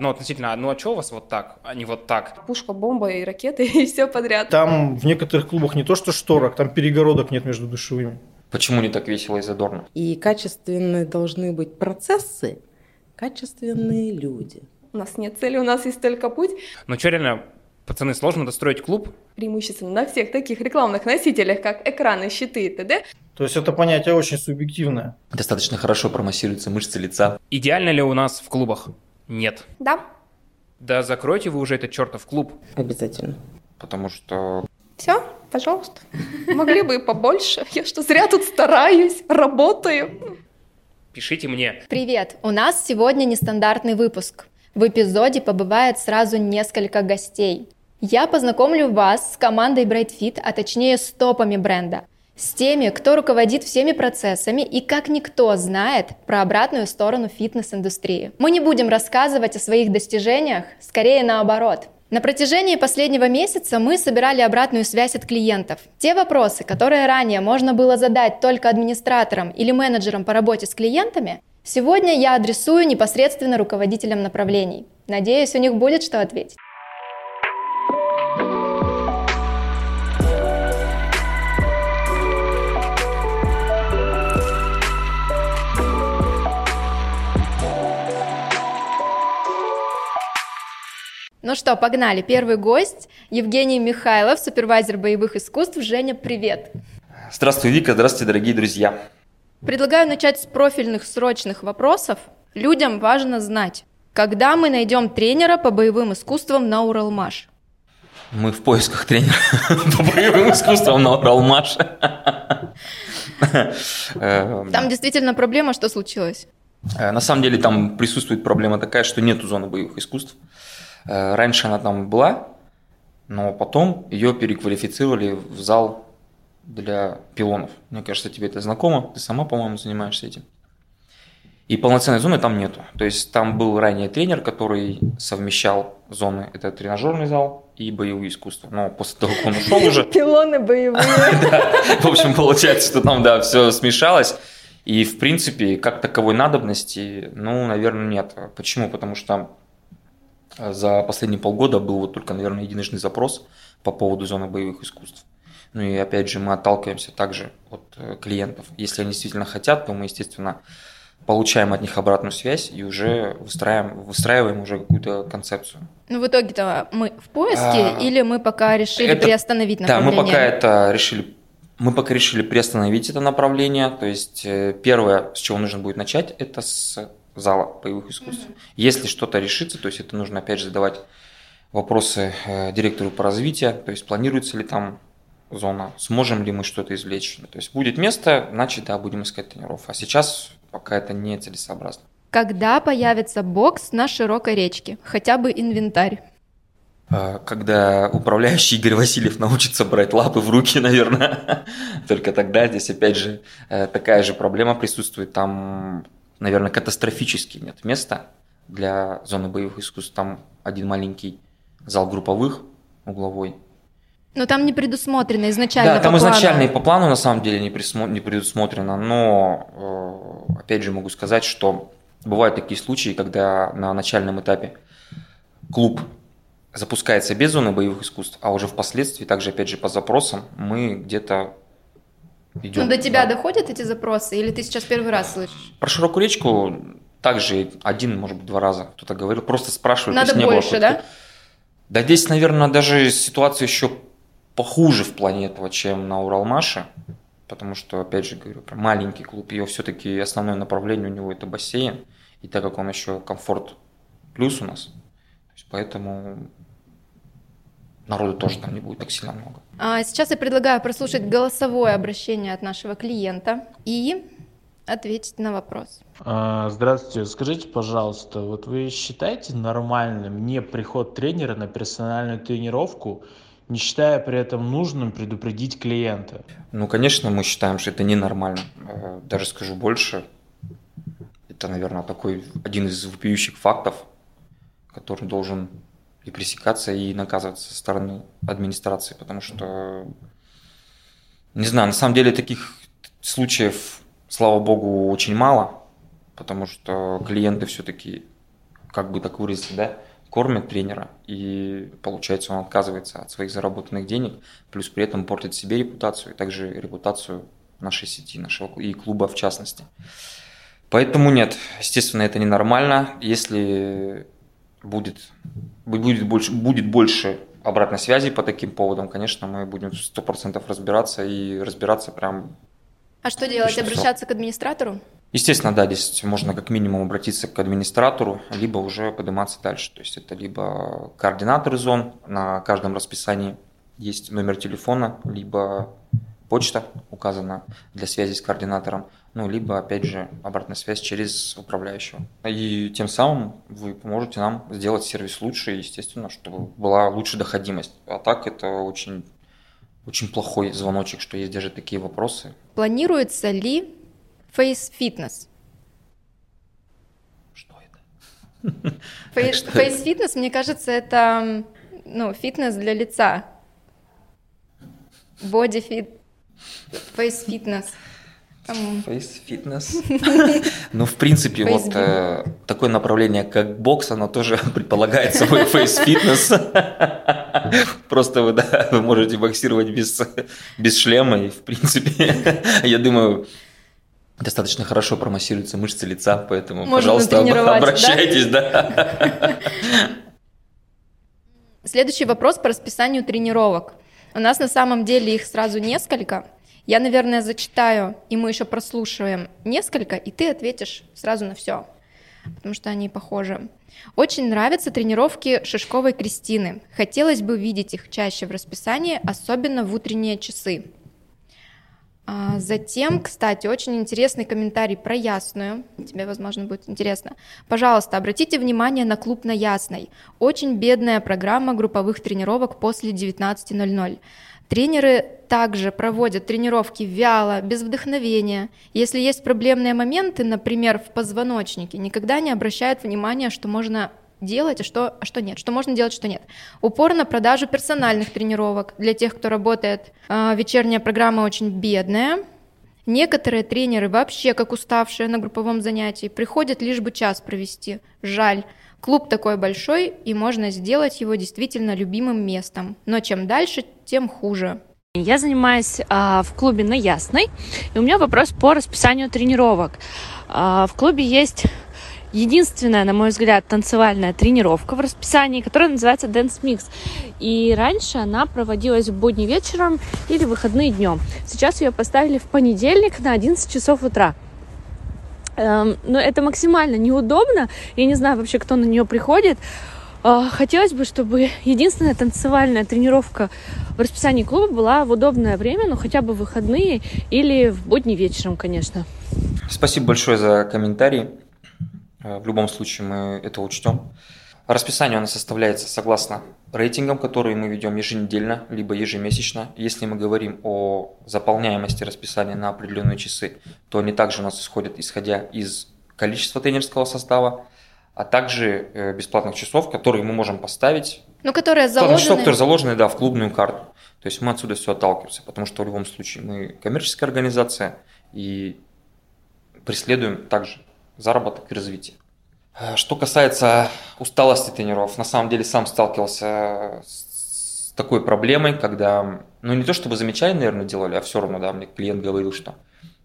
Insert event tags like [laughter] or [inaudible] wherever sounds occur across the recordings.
Ну, относительно, ну а что у вас вот так, а не вот так? Пушка, бомба и ракеты, [laughs] и все подряд. Там в некоторых клубах не то что шторок, там перегородок нет между душевыми. Почему не так весело и задорно? И качественные должны быть процессы, качественные люди. У нас нет цели, у нас есть только путь. Ну что, реально, пацаны, сложно достроить клуб? Преимущественно на всех таких рекламных носителях, как экраны, щиты и т.д. То есть это понятие очень субъективное. Достаточно хорошо промассируются мышцы лица. Идеально ли у нас в клубах? Нет. Да, Да закройте вы уже этот чертов клуб. Обязательно. Потому что все, пожалуйста. Могли бы и побольше. Я что, зря тут стараюсь, работаю. Пишите мне. Привет! У нас сегодня нестандартный выпуск. В эпизоде побывает сразу несколько гостей. Я познакомлю вас с командой BrightFit, а точнее с топами бренда. С теми, кто руководит всеми процессами и как никто знает про обратную сторону фитнес-индустрии. Мы не будем рассказывать о своих достижениях, скорее наоборот. На протяжении последнего месяца мы собирали обратную связь от клиентов. Те вопросы, которые ранее можно было задать только администраторам или менеджерам по работе с клиентами, сегодня я адресую непосредственно руководителям направлений. Надеюсь, у них будет что ответить. Ну что, погнали. Первый гость Евгений Михайлов, супервайзер боевых искусств. Женя, привет. Здравствуй, Вика, здравствуйте, дорогие друзья. Предлагаю начать с профильных срочных вопросов. Людям важно знать, когда мы найдем тренера по боевым искусствам на Уралмаш. Мы в поисках тренера [laughs] по боевым искусствам на Уралмаш. [laughs] Там действительно проблема, что случилось? Э, На самом деле там присутствует проблема такая, что нету зоны боевых искусств. Э, Раньше она там была, но потом ее переквалифицировали в зал для пилонов. Мне кажется, тебе это знакомо. Ты сама, по-моему, занимаешься этим. И полноценной зоны там нету. То есть там был ранее тренер, который совмещал зоны. Это тренажерный зал и боевые искусства. Но после того, как он ушел уже, [laughs] Пилоны боевые. [laughs] в общем, получается, что там, да, все смешалось. И, в принципе, как таковой надобности, ну, наверное, нет. Почему? Потому что за последние полгода был вот только, наверное, единожды запрос по поводу зоны боевых искусств. Ну и опять же мы отталкиваемся также от э, клиентов. Если они действительно хотят, то мы, естественно, получаем от них обратную связь и уже выстраиваем, выстраиваем уже какую-то концепцию. Ну, в итоге-то мы в поиске А, или мы пока решили это- приостановить Да, мы направление? пока это решили, мы пока решили приостановить это направление. То есть э, первое, с чего нужно будет начать, это с зала боевых искусств. Если что-то решится, то есть это нужно опять же задавать вопросы э, директору по развитию, то есть планируется ли там зона, сможем ли мы что-то извлечь. То есть будет место, значит, да, будем искать тренеров. А сейчас пока это не целесообразно. Когда появится бокс на широкой речке? Хотя бы инвентарь. А, Когда управляющий Игорь Васильев научится брать лапы в руки, наверное, [laughs] только тогда здесь опять же э, такая же проблема присутствует. Там, наверное, катастрофически нет места для зоны боевых искусств. Там один маленький зал групповых, угловой. Но там не предусмотрено изначально да, там по плану. изначально и по плану на самом деле не, присмо- не предусмотрено, но э, опять же могу сказать, что бывают такие случаи, когда на начальном этапе клуб запускается без зоны боевых искусств, а уже впоследствии, также опять же по запросам, мы где-то идем. Ну, до тебя да. доходят эти запросы, или ты сейчас первый раз слышишь? Про широкую речку также один, может быть, два раза кто-то говорил, просто спрашивают. Надо есть не было больше, какой-то- да? Да здесь, наверное, даже ситуация еще похуже в плане этого, чем на Уралмаше, потому что, опять же говорю, про маленький клуб, его все-таки основное направление у него это бассейн, и так как он еще комфорт плюс у нас, поэтому народу тоже там не будет так сильно много. А сейчас я предлагаю прослушать голосовое обращение от нашего клиента и ответить на вопрос. А, Здравствуйте, скажите, пожалуйста, вот вы считаете нормальным не приход тренера на персональную тренировку, не считая при этом нужным предупредить клиента? Ну, конечно, мы считаем, что это ненормально. Э, Даже скажу больше. Это, наверное, такой один из вопиющих фактов, который должен и пресекаться, и наказываться со стороны администрации, потому что, не знаю, на самом деле таких случаев, слава богу, очень мало, потому что клиенты все-таки как бы так выразиться, да, кормят тренера, и получается он отказывается от своих заработанных денег, плюс при этом портит себе репутацию, и также репутацию нашей сети, нашего и клуба в частности. Поэтому нет, естественно, это ненормально. Если будет, будет, больше, будет больше обратной связи по таким поводам, конечно, мы будем сто процентов разбираться и разбираться прям А что делать? Точно, Обращаться к администратору? Естественно, да, здесь можно как минимум обратиться к администратору, либо уже подниматься дальше. То есть это либо координаторы зон на каждом расписании есть номер телефона, либо почта указана для связи с координатором, ну, либо, опять же, обратная связь через управляющего. И тем самым вы поможете нам сделать сервис лучше, естественно, чтобы была лучше доходимость. А так это очень, очень плохой звоночек, что есть даже такие вопросы. Планируется ли face-фитнес? Что это? [laughs] Что Face-фитнес, мне кажется, это ну, фитнес для лица. Body fit. Face-фитнес. Там Face фитнес. Ну, в принципе, вот э, такое направление, как бокс, оно тоже [laughs] предполагает собой face фитнес. [laughs] Просто вы, да, вы можете боксировать без, без шлема, и, в принципе, [laughs] я думаю, достаточно хорошо промассируются мышцы лица, поэтому, Можно пожалуйста, об- натренировать, да? обращайтесь, да. Следующий вопрос по расписанию тренировок. У нас на самом деле их сразу несколько. Я, наверное, зачитаю, и мы еще прослушиваем несколько, и ты ответишь сразу на все, потому что они похожи. Очень нравятся тренировки Шишковой Кристины. Хотелось бы видеть их чаще в расписании, особенно в утренние часы. А, Затем, кстати, очень интересный комментарий про Ясную. Тебе, возможно, будет интересно. Пожалуйста, обратите внимание на клуб на Ясной. Очень бедная программа групповых тренировок после 19.00. Тренеры также проводят тренировки вяло, без вдохновения. Если есть проблемные моменты, например, в позвоночнике, никогда не обращают внимания, что можно делать, а что, а что нет, что можно делать, что нет. Упор на продажу персональных тренировок для тех, кто работает. А, вечерняя программа очень бедная. Некоторые тренеры вообще как уставшие на групповом занятии приходят лишь бы час провести. Жаль. Клуб такой большой, и можно сделать его действительно любимым местом. Но чем дальше, тем хуже. Я занимаюсь а, в клубе на Ясной, и у меня вопрос по расписанию тренировок. А, в клубе есть единственная, на мой взгляд, танцевальная тренировка в расписании, которая называется Dance Mix. И раньше она проводилась в будни вечером или выходные днем. Сейчас ее поставили в понедельник на 11 часов утра. Эм, Но это максимально неудобно. Я не знаю вообще, кто на нее приходит. А, Хотелось бы, чтобы единственная танцевальная тренировка в расписании клуба была в удобное время, ну хотя бы в выходные или в будни вечером, конечно. Спасибо большое за комментарий. Э, В любом случае мы это учтем. Расписание у нас составляется согласно рейтингам, которые мы ведем еженедельно, либо ежемесячно. Если мы говорим о заполняемости расписания на определенные часы, то они также у нас исходят исходя из количества тренерского состава, а также э, бесплатных часов, которые мы можем поставить Ну, которые Бесплатные часов, заложены... которые заложены, да, в клубную карту. То есть мы отсюда все отталкиваемся, потому что в любом случае мы коммерческая организация и преследуем также заработок и развитие. Э, Что касается усталости тренеров, на самом деле сам сталкивался с такой проблемой, когда, ну не то чтобы замечания, наверное, делали, а все равно, да, мне клиент говорил, что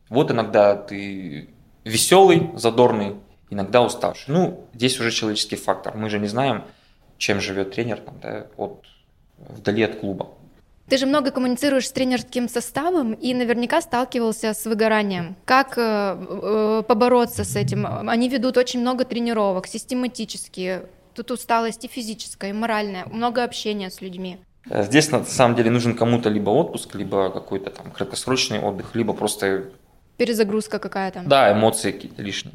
вот иногда ты веселый, задорный, иногда уставший. Ну, здесь уже человеческий фактор. Мы же не знаем, чем живет тренер там, да, от, вдали от клуба. Ты же много коммуницируешь с тренерским составом и наверняка сталкивался с выгоранием. Как э, э, побороться с этим? Они ведут очень много тренировок, систематически. Тут усталость и физическая, и моральная, много общения с людьми. Э, Здесь на самом деле нужен кому-то либо отпуск, либо какой-то там краткосрочный отдых, либо просто, Перезагрузка какая-то. да, эмоции какие-то лишние.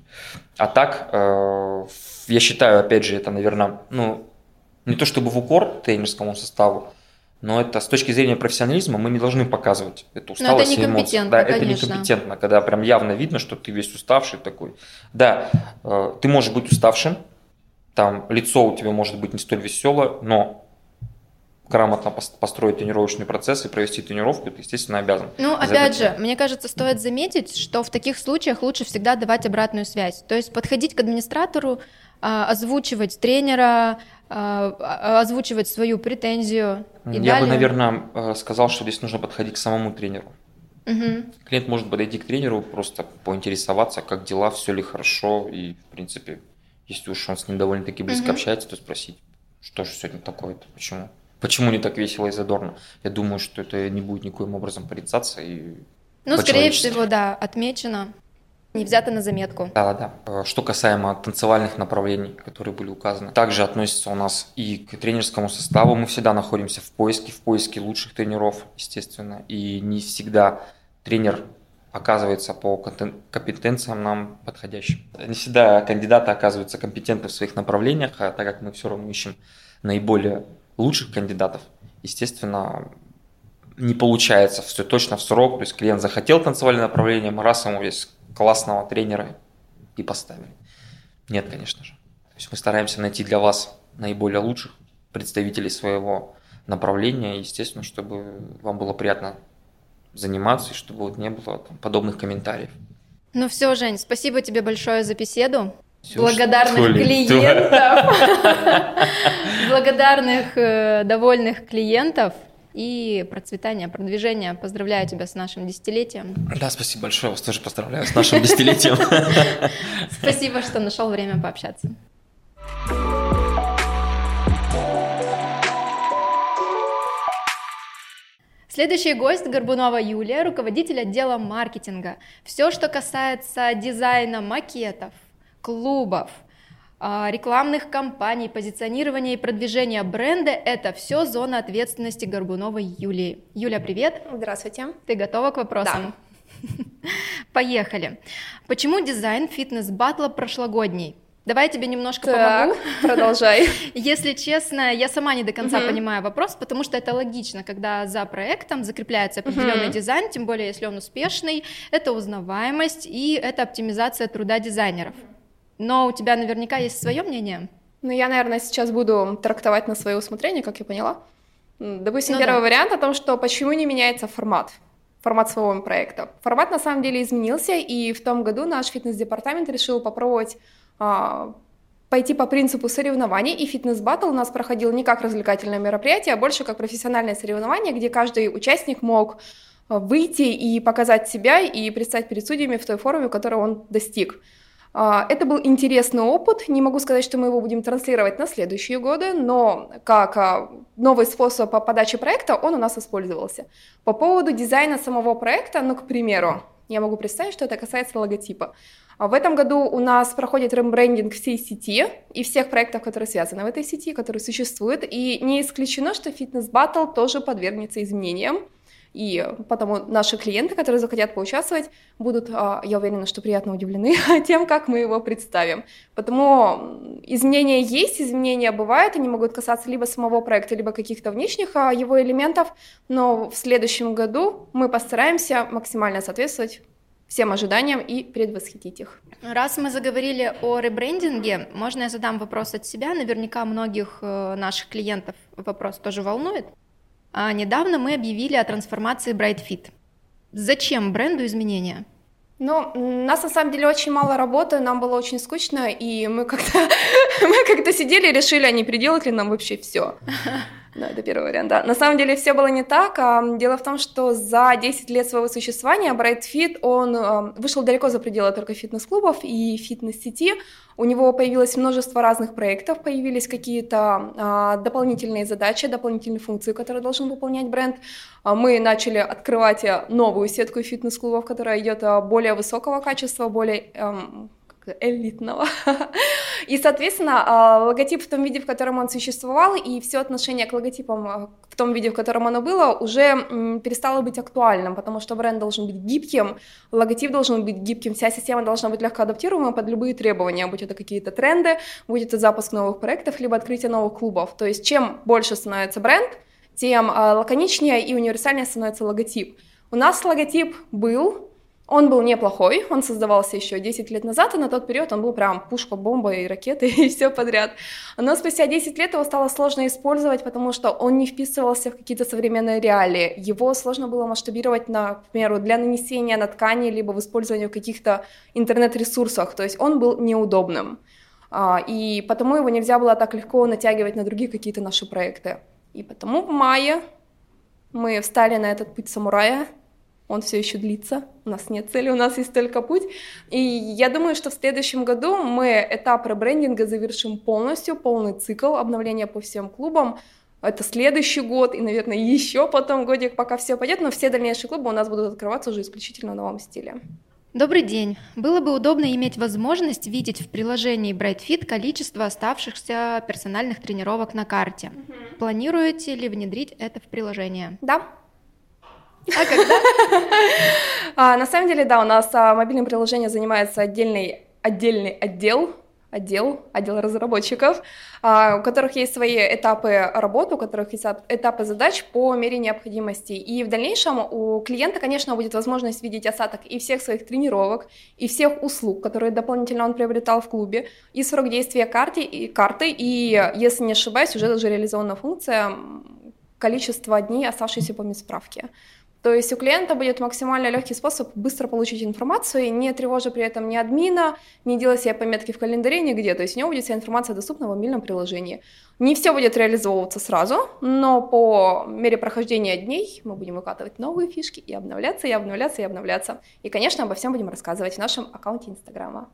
А так, э, я считаю, опять же, это, наверное, ну, не то чтобы в укор тренерскому составу, но это с точки зрения профессионализма мы не должны показывать эту Но это усталость и эмоции. некомпетентно, Да, это конечно. некомпетентно, когда прям явно видно, что ты весь уставший такой. Да, э, ты можешь быть уставшим, там лицо у тебя может быть не столь веселое, но грамотно пос- построить тренировочный процесс и провести тренировку, ты, естественно, обязан. Ну, опять это- же, мне кажется, стоит заметить, что в таких случаях лучше всегда давать обратную связь. То есть подходить к администратору, а, озвучивать тренера, озвучивать свою претензию. И Я далее. бы, наверное, э, сказал, что здесь нужно подходить к самому тренеру. Мгм. Клиент может подойти к тренеру, просто поинтересоваться, как дела, все ли хорошо, и, в принципе, если уж он с ним довольно-таки близко Мгм. общается, то спросить, что же сегодня такое-то, почему? Почему не так весело и задорно? Я думаю, что это не будет никоим образом порицаться. И Ну, скорее всего, да, отмечено, не взято на заметку. Да-да-да. Э, Что касаемо танцевальных направлений, которые были указаны, также относится у нас и к тренерскому составу. Мы всегда находимся в поиске, в поиске лучших тренеров, естественно. И не всегда тренер оказывается по компетенциям нам подходящим. Не всегда кандидаты оказываются компетентны в своих направлениях, а так как мы все равно ищем наиболее лучших кандидатов, естественно, не получается все точно в срок. То есть клиент захотел танцевальное направление, мы раз ему есть классного тренера и поставили. Нет, конечно же. То есть мы стараемся найти для вас наиболее лучших представителей своего направления, естественно, чтобы вам было приятно заниматься и чтобы вот не было там, подобных комментариев. Ну все, Жень, спасибо тебе большое за беседу. Всё, Благодарных что ли? клиентов, [laughs] благодарных, э, довольных клиентов и процветания, продвижения. Поздравляю тебя с нашим десятилетием. Да, спасибо большое, вас тоже поздравляю с нашим десятилетием. [laughs] Спасибо, что нашел время пообщаться. Следующий гость Горбунова Юлия, руководитель отдела маркетинга. Все, что касается дизайна макетов, клубов, рекламных кампаний, позиционирования и продвижения бренда, это все зона ответственности Горбуновой Юлии. Юля, привет! Здравствуйте. Ты готова к вопросам? [laughs] Поехали. Почему дизайн фитнес-батла прошлогодний? Давай я тебе немножко помогу. [laughs] продолжай. [laughs] Если честно, я сама не до конца Мгм. понимаю вопрос, потому что это логично, когда за проектом закрепляется определенный Мгм. дизайн, тем более если он успешный, это узнаваемость и это оптимизация труда дизайнеров. Но у тебя наверняка есть свое мнение. Ну, я, наверное, сейчас буду трактовать на свое усмотрение, как я поняла. Допустим, Ну первый да. вариант о том, что почему не меняется формат формат своего проекта. Формат на самом деле изменился, и в том году наш фитнес-департамент решил попробовать а, пойти по принципу соревнований, и фитнес-баттл у нас проходил не как развлекательное мероприятие, а больше как профессиональное соревнование, где каждый участник мог а, выйти и показать себя и предстать перед судьями в той форме, которой он достиг. А, Это был интересный опыт. Не могу сказать, что мы его будем транслировать на следующие годы, но как а, новый способ по подаче проекта он у нас использовался. По поводу дизайна самого проекта, ну, к примеру, я могу представить, что это касается логотипа. А В этом году у нас проходит ребрендинг всей сети и всех проектов, которые связаны в этой сети, которые существуют. И не исключено, что фитнес-баттл тоже подвергнется изменениям. И потому наши клиенты, которые захотят поучаствовать, будут, а, я уверена, что приятно удивлены [laughs] тем, как мы его представим. Потому изменения есть, изменения бывают, они могут касаться либо самого проекта, либо каких-то внешних а, его элементов, но в следующем году мы постараемся максимально соответствовать всем ожиданиям и предвосхитить их. Раз мы заговорили о ребрендинге, можно я задам вопрос от себя? Наверняка многих э, наших клиентов вопрос тоже волнует. А недавно мы объявили о трансформации Bright Fit. Зачем бренду изменения? Ну, у нас на самом деле очень мало работы, нам было очень скучно, и мы как-то [laughs] мы как-то сидели и решили, а не переделать ли нам вообще все. [laughs] Да, это первый вариант, да. На самом деле все было не так. Дело в том, что за 10 лет своего существования Bright Fit, он вышел далеко за пределы только фитнес-клубов и фитнес-сети. У него появилось множество разных проектов, появились какие-то а, дополнительные задачи, дополнительные функции, которые должен выполнять бренд. А, Мы начали открывать а, новую сетку фитнес-клубов, которая идет а, более высокого качества, более элитного. И, соответственно, а, логотип в том виде, в котором он существовал, и все отношение к логотипам а, в том виде, в котором оно было, уже перестало быть актуальным, потому что бренд должен быть гибким, логотип должен быть гибким, вся система должна быть легко адаптируема под любые требования, будь это какие-то тренды, будь это запуск новых проектов, либо открытие новых клубов. То есть чем больше становится бренд, тем а, лаконичнее и универсальнее становится логотип. У нас логотип был, он был неплохой, он создавался еще 10 лет назад, и на тот период он был прям пушка, бомба и ракеты, [laughs] и все подряд. Но спустя 10 лет его стало сложно использовать, потому что он не вписывался в какие-то современные реалии. Его сложно было масштабировать, например, для нанесения на ткани, либо в использовании в каких-то интернет-ресурсах, то есть он был неудобным. А, и потому его нельзя было так легко натягивать на другие какие-то наши проекты. И потому в мае мы встали на этот путь самурая, он все еще длится, у нас нет цели, у нас есть только путь. И я думаю, что в следующем году мы этап ребрендинга завершим полностью, полный цикл обновления по всем клубам. Это следующий год и, наверное, еще потом годик, пока все пойдет, но все дальнейшие клубы у нас будут открываться уже исключительно в новом стиле. Добрый день. Было бы удобно иметь возможность видеть в приложении BrightFit количество оставшихся персональных тренировок на карте. Угу. Планируете ли внедрить это в приложение? Да, а когда? а, на самом деле, да, у нас а, мобильным приложением занимается отдельный, отдельный отдел, отдел, отдел разработчиков, а, у которых есть свои этапы работы, у которых есть этапы задач по мере необходимости. И в дальнейшем у клиента, конечно, будет возможность видеть осадок и всех своих тренировок, и всех услуг, которые дополнительно он приобретал в клубе, и срок действия карты, и карты, и, если не ошибаюсь, уже даже реализована функция количество дней, оставшиеся по справки. То есть у клиента будет максимально легкий способ быстро получить информацию, не тревожа при этом ни админа, не делая себе пометки в календаре нигде. То есть у него будет вся информация доступна в мобильном приложении. Не все будет реализовываться сразу, но по мере прохождения дней мы будем выкатывать новые фишки и обновляться, и обновляться, и обновляться. И, конечно, обо всем будем рассказывать в нашем аккаунте Инстаграма.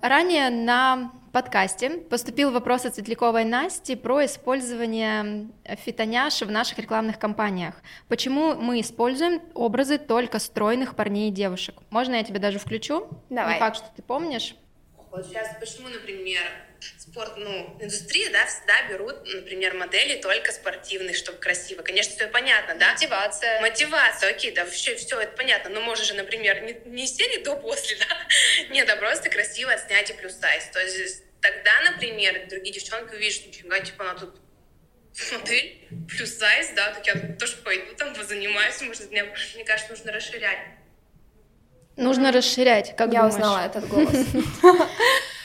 Ранее на подкасте поступил вопрос от Светляковой Насти про использование фитоняш в наших рекламных кампаниях. Почему мы используем образы только стройных парней и девушек? Можно я тебе даже включу? Давай. Не факт, что ты помнишь. Вот сейчас почему, например, спорт, ну, индустрия, да, всегда берут, например, модели только спортивных, чтобы красиво. Конечно, все понятно, да? Мотивация. Мотивация, окей, да, все, все это понятно. Но можно же, например, не, не сели до после, да? [laughs] Нет, а просто красиво отснять и плюс сайз. То есть тогда, например, другие девчонки увидят, что нифига, типа, она тут [laughs] модель плюс сайз, да, так я тоже пойду там позанимаюсь, может, мне, мне кажется, нужно расширять. Нужно расширять, как Я думаешь? узнала этот голос. [laughs]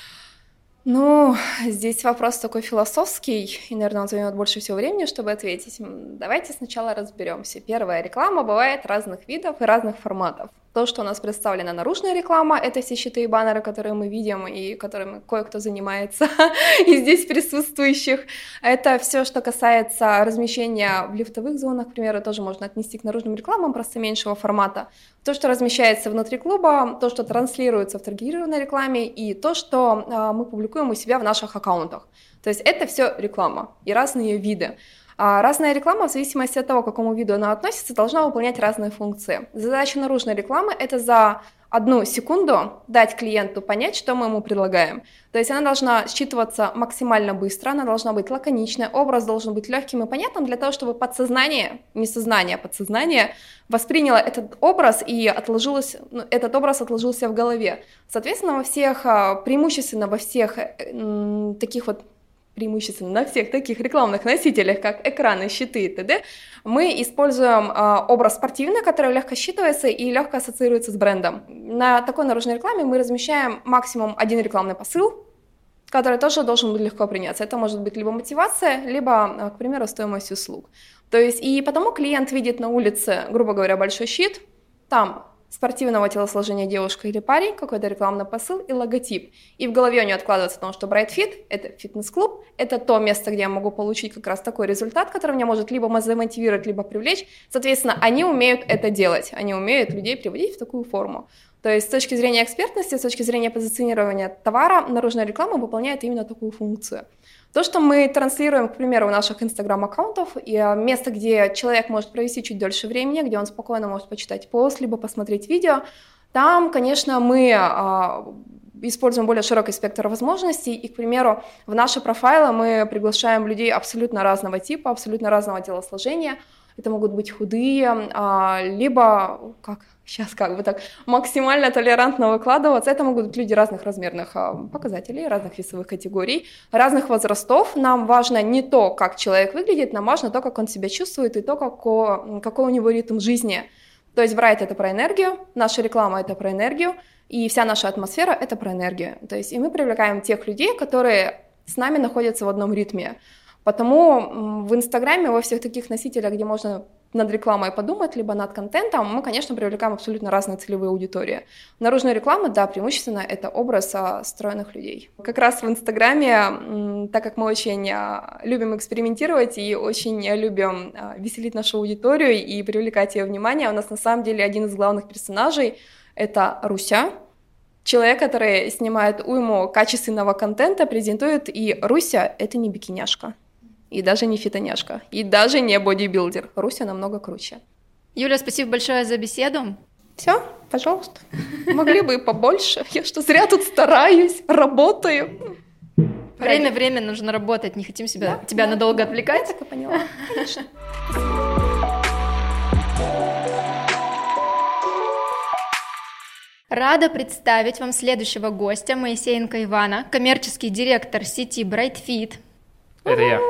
Ну, здесь вопрос такой философский, и, наверное, он займет больше всего времени, чтобы ответить. Давайте сначала разберемся. Первая реклама бывает разных видов и разных форматов. То, что у нас представлена наружная реклама, это все щиты и баннеры, которые мы видим и которыми кое-кто занимается [laughs] из здесь присутствующих. Это все, что касается размещения в лифтовых зонах, к примеру, тоже можно отнести к наружным рекламам, просто меньшего формата. То, что размещается внутри клуба, то, что транслируется в таргетированной рекламе и то, что а, мы публикуем у себя в наших аккаунтах. То есть это все реклама и разные виды. А разная реклама, в зависимости от того, к какому виду она относится, должна выполнять разные функции. Задача наружной рекламы – это за одну секунду дать клиенту понять, что мы ему предлагаем. То есть она должна считываться максимально быстро, она должна быть лаконичной, образ должен быть легким и понятным для того, чтобы подсознание, не сознание, а подсознание восприняло этот образ и отложилось, ну, этот образ отложился в голове. Соответственно, во всех, а, преимущественно во всех э, таких вот преимущественно на всех таких рекламных носителях, как экраны, щиты и т.д., мы используем э, образ спортивный, который легко считывается и легко ассоциируется с брендом. На такой наружной рекламе мы размещаем максимум один рекламный посыл, который тоже должен быть легко приняться. Это может быть либо мотивация, либо, э, к примеру, стоимость услуг. То есть и потому клиент видит на улице, грубо говоря, большой щит, там спортивного телосложения девушка или парень, какой-то рекламный посыл и логотип. И в голове у нее откладывается о том, что Bright Fit — это фитнес-клуб, это то место, где я могу получить как раз такой результат, который меня может либо замотивировать, либо привлечь. Соответственно, они умеют это делать, они умеют людей приводить в такую форму. То есть с точки зрения экспертности, с точки зрения позиционирования товара, наружная реклама выполняет именно такую функцию. То, что мы транслируем, к примеру, у наших инстаграм-аккаунтов, и а, место, где человек может провести чуть дольше времени, где он спокойно может почитать пост, либо посмотреть видео, там, конечно, мы а, используем более широкий спектр возможностей, и, к примеру, в наши профайлы мы приглашаем людей абсолютно разного типа, абсолютно разного телосложения. Это могут быть худые, а, либо, как сейчас как бы так максимально толерантно выкладываться. Это могут быть люди разных размерных а, показателей, разных весовых категорий, разных возрастов. Нам важно не то, как человек выглядит, нам важно то, как он себя чувствует и то, какой, какой у него ритм жизни. То есть Брайт — это про энергию, наша реклама — это про энергию, и вся наша атмосфера — это про энергию. То есть и мы привлекаем тех людей, которые с нами находятся в одном ритме. Потому в Инстаграме, во всех таких носителях, где можно над рекламой подумать, либо над контентом, мы, конечно, привлекаем абсолютно разные целевые аудитории. Наружная реклама, да, преимущественно это образ а, стройных людей. Как раз в Инстаграме, так как мы очень а, любим экспериментировать и очень любим а, веселить нашу аудиторию и привлекать ее внимание, у нас на самом деле один из главных персонажей — это Руся, человек, который снимает уйму качественного контента, презентует, и Руся — это не бикиняшка и даже не фитоняшка, и даже не бодибилдер. Руся намного круче. Юля, спасибо большое за беседу. Все, пожалуйста. Могли бы и побольше. Я что, зря тут стараюсь, работаю. Время, время нужно работать, не хотим себя, да, тебя да, надолго отвлекать. Я так и поняла, конечно. Рада представить вам следующего гостя, Моисеенко Ивана, коммерческий директор сети BrightFit. Это я.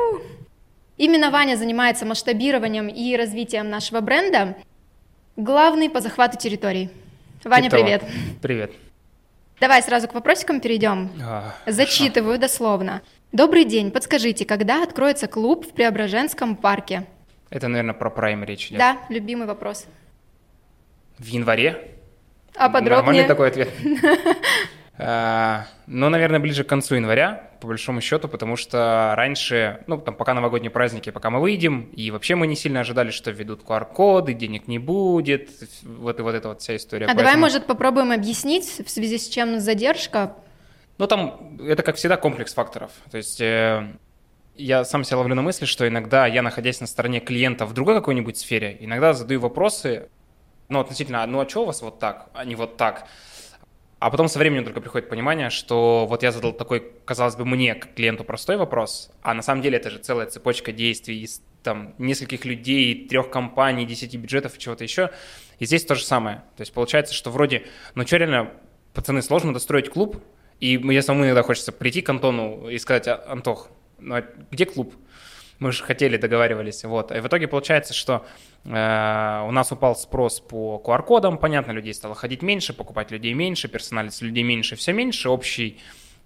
Именно Ваня занимается масштабированием и развитием нашего бренда. Главный по захвату территорий. Ваня, Итого. привет. Привет. Давай сразу к вопросикам перейдем. А, Зачитываю дословно. Добрый день, подскажите, когда откроется клуб в Преображенском парке? Это, наверное, про прайм речь идет. Да, любимый вопрос. В январе? А подробнее? Нормальный такой ответ. [laughs] А, ну, наверное, ближе к концу января, по большому счету, потому что раньше, ну, там, пока новогодние праздники, пока мы выйдем, и вообще мы не сильно ожидали, что введут QR-коды, денег не будет, вот и вот эта вот вся история. А Поэтому... давай, может, попробуем объяснить, в связи с чем задержка? Ну, там, это, как всегда, комплекс факторов. То есть... Э, я сам себя ловлю на мысли, что иногда я, находясь на стороне клиента в другой какой-нибудь сфере, иногда задаю вопросы, ну, относительно, ну, а что у вас вот так, а не вот так? А потом со временем только приходит понимание, что вот я задал такой, казалось бы, мне, как клиенту, простой вопрос, а на самом деле это же целая цепочка действий из там нескольких людей, трех компаний, десяти бюджетов и чего-то еще. И здесь то же самое. То есть получается, что вроде, ну что реально, пацаны, сложно достроить клуб, и мне самому иногда хочется прийти к Антону и сказать, «А, Антох, ну а где клуб? Мы же хотели, договаривались. Вот. И в итоге получается, что Э, у нас упал спрос по QR-кодам, понятно, людей стало ходить меньше, покупать людей меньше, персоналиться людей меньше, все меньше, общий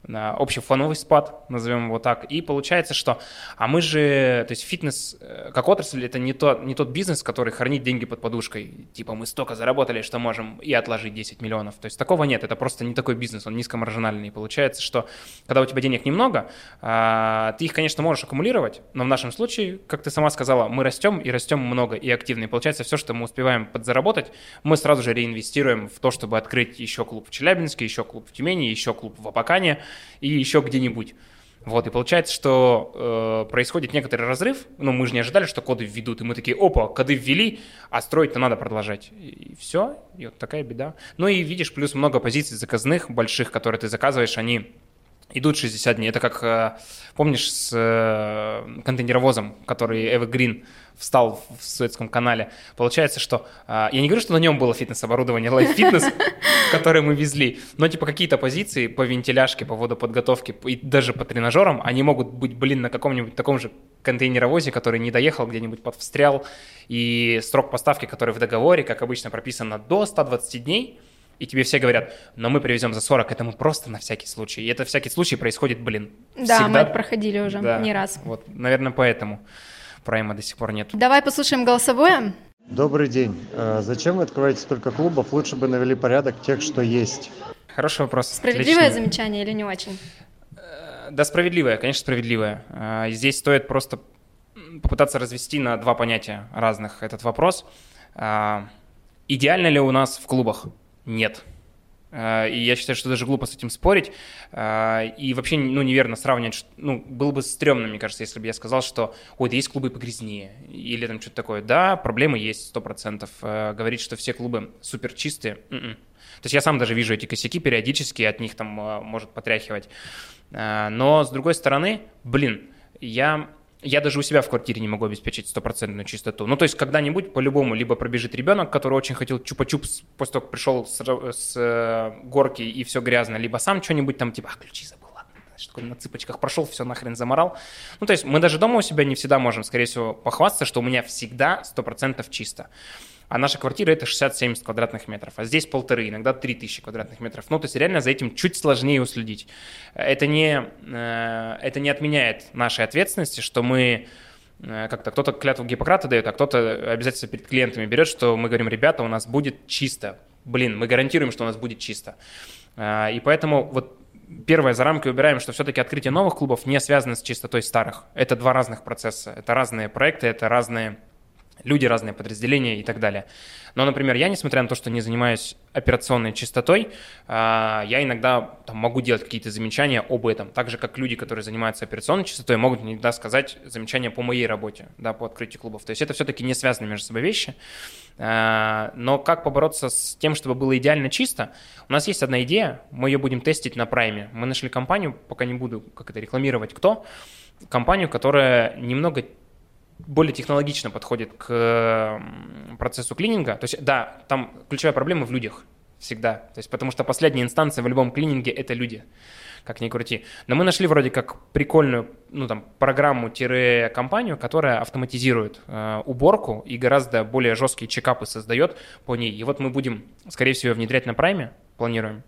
общий фоновый спад, назовем его так, и получается, что, а мы же, то есть фитнес э, как отрасль, это не, то, не тот бизнес, который хранит деньги под подушкой, типа мы столько заработали, что можем и отложить 10 миллионов, то есть такого нет, это просто не такой бизнес, он низкомаржинальный, получается, что когда у тебя денег немного, а, ты их, конечно, можешь аккумулировать, но в нашем случае, как ты сама сказала, мы растем и растем много и активно, и получается все, что мы успеваем подзаработать, мы сразу же реинвестируем в то, чтобы открыть еще клуб в Челябинске, еще клуб в Тюмени, еще клуб в Абакане, и еще где-нибудь. Вот, и получается, что э, происходит некоторый разрыв, ну, мы же не ожидали, что коды введут, и мы такие, опа, коды ввели, а строить-то надо продолжать. И, и все, и вот такая беда. Ну и видишь, плюс много позиций заказных, больших, которые ты заказываешь, они идут 60 дней. Это как, э, помнишь, с э, контейнеровозом, который Evergreen встал в Суэцком канале. Получается, что... А, я не говорю, что на нем было фитнес-оборудование, Life Fitness, [laughs] которое мы везли, но типа какие-то позиции по вентиляшке, по водоподготовке и даже по тренажерам, они могут быть, блин, на каком-нибудь таком же контейнеровозе, который не доехал, где-нибудь подвстрял, и срок поставки, который в договоре, как обычно, прописано до 120 дней, и тебе все говорят, но мы привезем за 40, это мы просто на всякий случай. И это всякий случай происходит, блин, Да, всегда. мы это проходили уже да, не раз. Вот, наверное, поэтому прайма до сих пор нет. Давай послушаем голосовое. Добрый день. Э, зачем вы открываете столько клубов? Лучше бы навели порядок тех, что есть. Хороший вопрос. Справедливое Отличный. замечание или не очень? Э, да, справедливое, конечно, справедливое. Э, здесь стоит просто попытаться развести на два понятия разных этот вопрос. Идеально ли у нас в клубах? Нет. Э, и я считаю, что даже глупо с этим спорить. Э, и вообще, ну, неверно сравнивать. Ну, было бы стрёмно, мне кажется, если бы я сказал, что, ой, да есть клубы погрязнее. Или там что-то такое. Да, проблемы есть, сто процентов. Э, говорить, что все клубы супер чистые. М-м. То есть я сам даже вижу эти косяки периодически, от них там может потряхивать. Но, с другой стороны, блин, я я даже у себя в квартире не могу обеспечить стопроцентную чистоту. Ну, то есть когда-нибудь по-любому либо пробежит ребенок, который очень хотел чупа-чупс после того, как пришел с, с э, горки и все грязно, либо сам что-нибудь там типа, а, ключи забыл, ладно, такое, на цыпочках прошел, все нахрен заморал. Ну, то есть мы даже дома у себя не всегда можем, скорее всего, похвастаться, что у меня всегда 100% чисто а наша квартира это 60-70 квадратных метров, а здесь полторы, иногда 3000 квадратных метров. Ну, то есть реально за этим чуть сложнее уследить. Это не, э, это не отменяет нашей ответственности, что мы э, как-то кто-то клятву Гиппократа дает, а кто-то обязательно перед клиентами берет, что мы говорим, ребята, у нас будет чисто. Блин, мы гарантируем, что у нас будет чисто. Э, и поэтому вот первое за рамки убираем, что все-таки открытие новых клубов не связано с чистотой старых. Это два разных процесса, это разные проекты, это разные люди, разные подразделения и так далее. Но, например, я, несмотря на то, что не занимаюсь операционной чистотой, а, я иногда там, могу делать какие-то замечания об этом. Так же, как люди, которые занимаются операционной чистотой, могут иногда сказать замечания по моей работе, да, по открытию клубов. То есть это все-таки не связаны между собой вещи. А, но как побороться с тем, чтобы было идеально чисто? У нас есть одна идея, мы ее будем тестить на прайме. Мы нашли компанию, пока не буду как это рекламировать, кто, компанию, которая немного более технологично подходит к процессу клининга. То есть, да, там ключевая проблема в людях всегда. То есть, потому что последняя инстанция в любом клининге – это люди, как ни крути. Но мы нашли вроде как прикольную, ну, там, программу-компанию, которая автоматизирует э, уборку и гораздо более жесткие чекапы создает по ней. И вот мы будем, скорее всего, внедрять на прайме, планируем.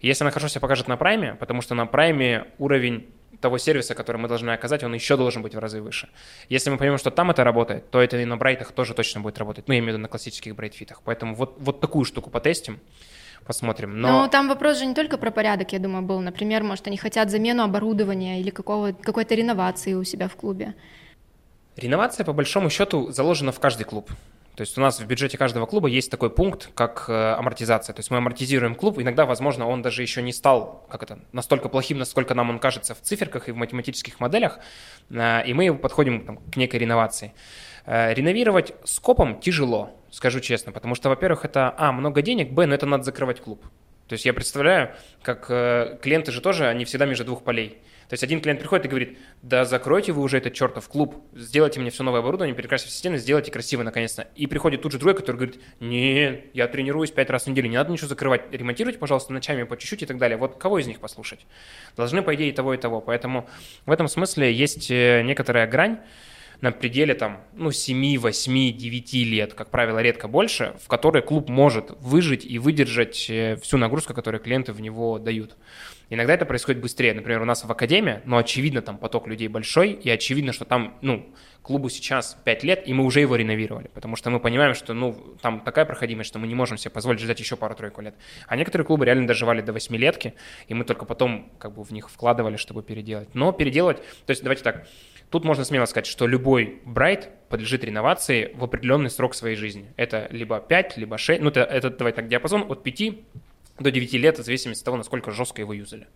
Если она хорошо себя покажет на прайме, потому что на прайме уровень того сервиса, который мы должны оказать, он еще должен быть в разы выше. Если мы поймем, что там это работает, то это и на брайтах тоже точно будет работать. Ну, я имею в виду на классических брайтфитах. Поэтому вот, вот такую штуку потестим посмотрим. Но... Ну, там вопрос же не только про порядок, я думаю, был. Например, может, они хотят замену оборудования или какого, какой-то реновации у себя в клубе. Реновация, по большому счету, заложена в каждый клуб. То есть у нас в бюджете каждого клуба есть такой пункт, как э, амортизация. То есть мы амортизируем клуб, иногда, возможно, он даже еще не стал как это, настолько плохим, насколько нам он кажется в циферках и в математических моделях, э, и мы подходим там, к некой реновации. Э, реновировать скопом тяжело, скажу честно, потому что, во-первых, это, а, много денег, б, но это надо закрывать клуб. То есть я представляю, как клиенты же тоже, они всегда между двух полей. То есть один клиент приходит и говорит, да закройте вы уже этот чертов клуб, сделайте мне все новое оборудование, перекрасьте все стены, сделайте красиво наконец-то. И приходит тут же другой, который говорит, не, я тренируюсь пять раз в неделю, не надо ничего закрывать, ремонтируйте, пожалуйста, ночами по чуть-чуть и так далее. Вот кого из них послушать? Должны, по идее, того, и того. Поэтому в этом смысле есть э, некоторая грань, на пределе там, ну, 7, 8, 9 лет, как правило, редко больше, в которой клуб может выжить и выдержать э, всю нагрузку, которую клиенты в него дают. Иногда это происходит быстрее. Например, у нас в академии, но очевидно, там поток людей большой, и очевидно, что там, ну, клубу сейчас 5 лет, и мы уже его реновировали, потому что мы понимаем, что, ну, там такая проходимость, что мы не можем себе позволить ждать еще пару-тройку лет. А некоторые клубы реально доживали до 8 летки, и мы только потом как бы в них вкладывали, чтобы переделать. Но переделать, то есть давайте так, Тут можно смело сказать, что любой брайт подлежит реновации в определенный срок своей жизни. Это либо 5, либо 6, ну это, это давай так, диапазон от 5 до 9 лет, в зависимости от того, насколько жестко его юзали.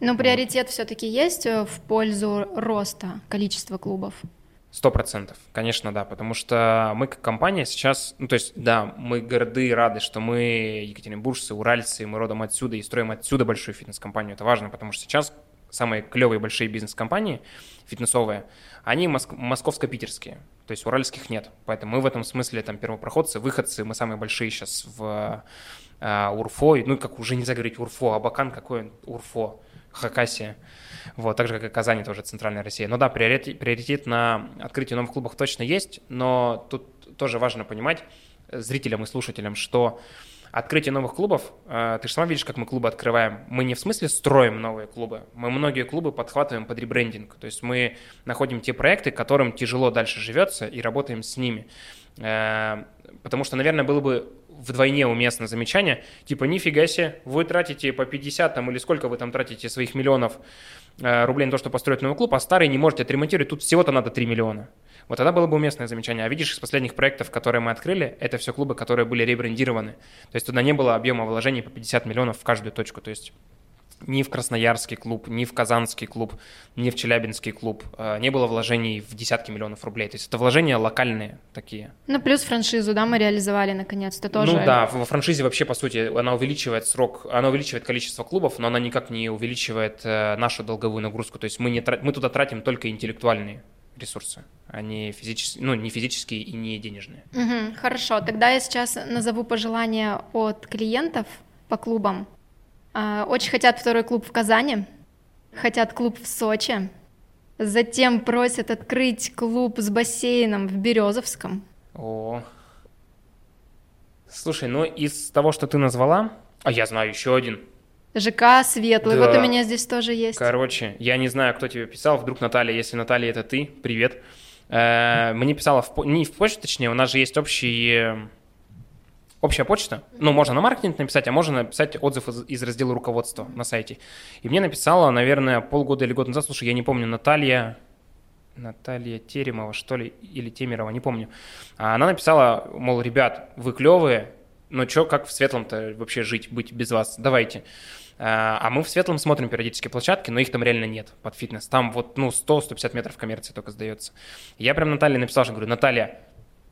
Но приоритет вот. все-таки есть э, в пользу роста количества клубов? Сто процентов, конечно, да, потому что мы как компания сейчас, ну то есть, да, мы горды и рады, что мы екатеринбуржцы, уральцы, мы родом отсюда и строим отсюда большую фитнес-компанию. Это важно, потому что сейчас самые клевые большие бизнес-компании фитнесовые, они моск- московско-питерские, то есть уральских нет. Поэтому мы в этом смысле там первопроходцы, выходцы, мы самые большие сейчас в э, Урфо, ну как уже нельзя говорить Урфо, Абакан какой Урфо, Хакасия. Вот, так же, как и Казани, тоже центральная Россия. Но да, приоритет, приоритет на открытие новых клубов точно есть, но тут тоже важно понимать зрителям и слушателям, что открытие новых клубов, э, ты же сама видишь, как мы клубы открываем. Мы не в смысле строим новые клубы, мы многие клубы подхватываем под ребрендинг. То есть мы находим те проекты, которым тяжело дальше живется, и работаем с ними. Э, потому что, наверное, было бы вдвойне уместно замечание, типа, нифига себе, вы тратите по 50 там, или сколько вы там тратите своих миллионов э, рублей на то, чтобы построить новый клуб, а старый не можете отремонтировать, тут всего-то надо 3 миллиона. Вот тогда было бы уместное замечание. А видишь, из последних проектов, которые мы открыли, это все клубы, которые были ребрендированы. То есть туда не было объема вложений по 50 миллионов в каждую точку. То есть ни в Красноярский клуб, ни в Казанский клуб, ни в Челябинский клуб э, не было вложений в десятки миллионов рублей. То есть это вложения локальные такие. Ну, плюс франшизу, да, мы реализовали наконец-то тоже. Ну да, во франшизе вообще, по сути, она увеличивает срок, она увеличивает количество клубов, но она никак не увеличивает э, нашу долговую нагрузку. То есть мы, не, мы туда тратим только интеллектуальные ресурсы, а не физические, ну, не физические и не денежные. Угу, хорошо, тогда я сейчас назову пожелания от клиентов по клубам. А, очень хотят второй клуб в Казани, хотят клуб в Сочи, затем просят открыть клуб с бассейном в Березовском. О, слушай, ну из того, что ты назвала, а я знаю еще один, ЖК Светлый, да. вот у меня здесь тоже есть. Короче, я не знаю, кто тебе писал, вдруг Наталья, если Наталья это ты, привет. Э, Мне писала, в, не в почту, точнее, у нас же есть общий, э, общая почта. Ну, можно на маркетинг написать, а можно написать отзыв из, из раздела руководства на сайте. И мне написала, наверное, полгода или год назад, слушай, я не помню, Наталья, Наталья Теремова, что ли, или Темерова, не помню. А Она написала, мол, ребят, вы клевые, но что, как в светлом-то вообще жить, быть без вас? Давайте. А а мы в светлом смотрим периодически площадки, но их там реально нет под фитнес. Там вот, ну, 100-150 метров коммерции только сдается. Я прям Наталье написал, что говорю, Наталья,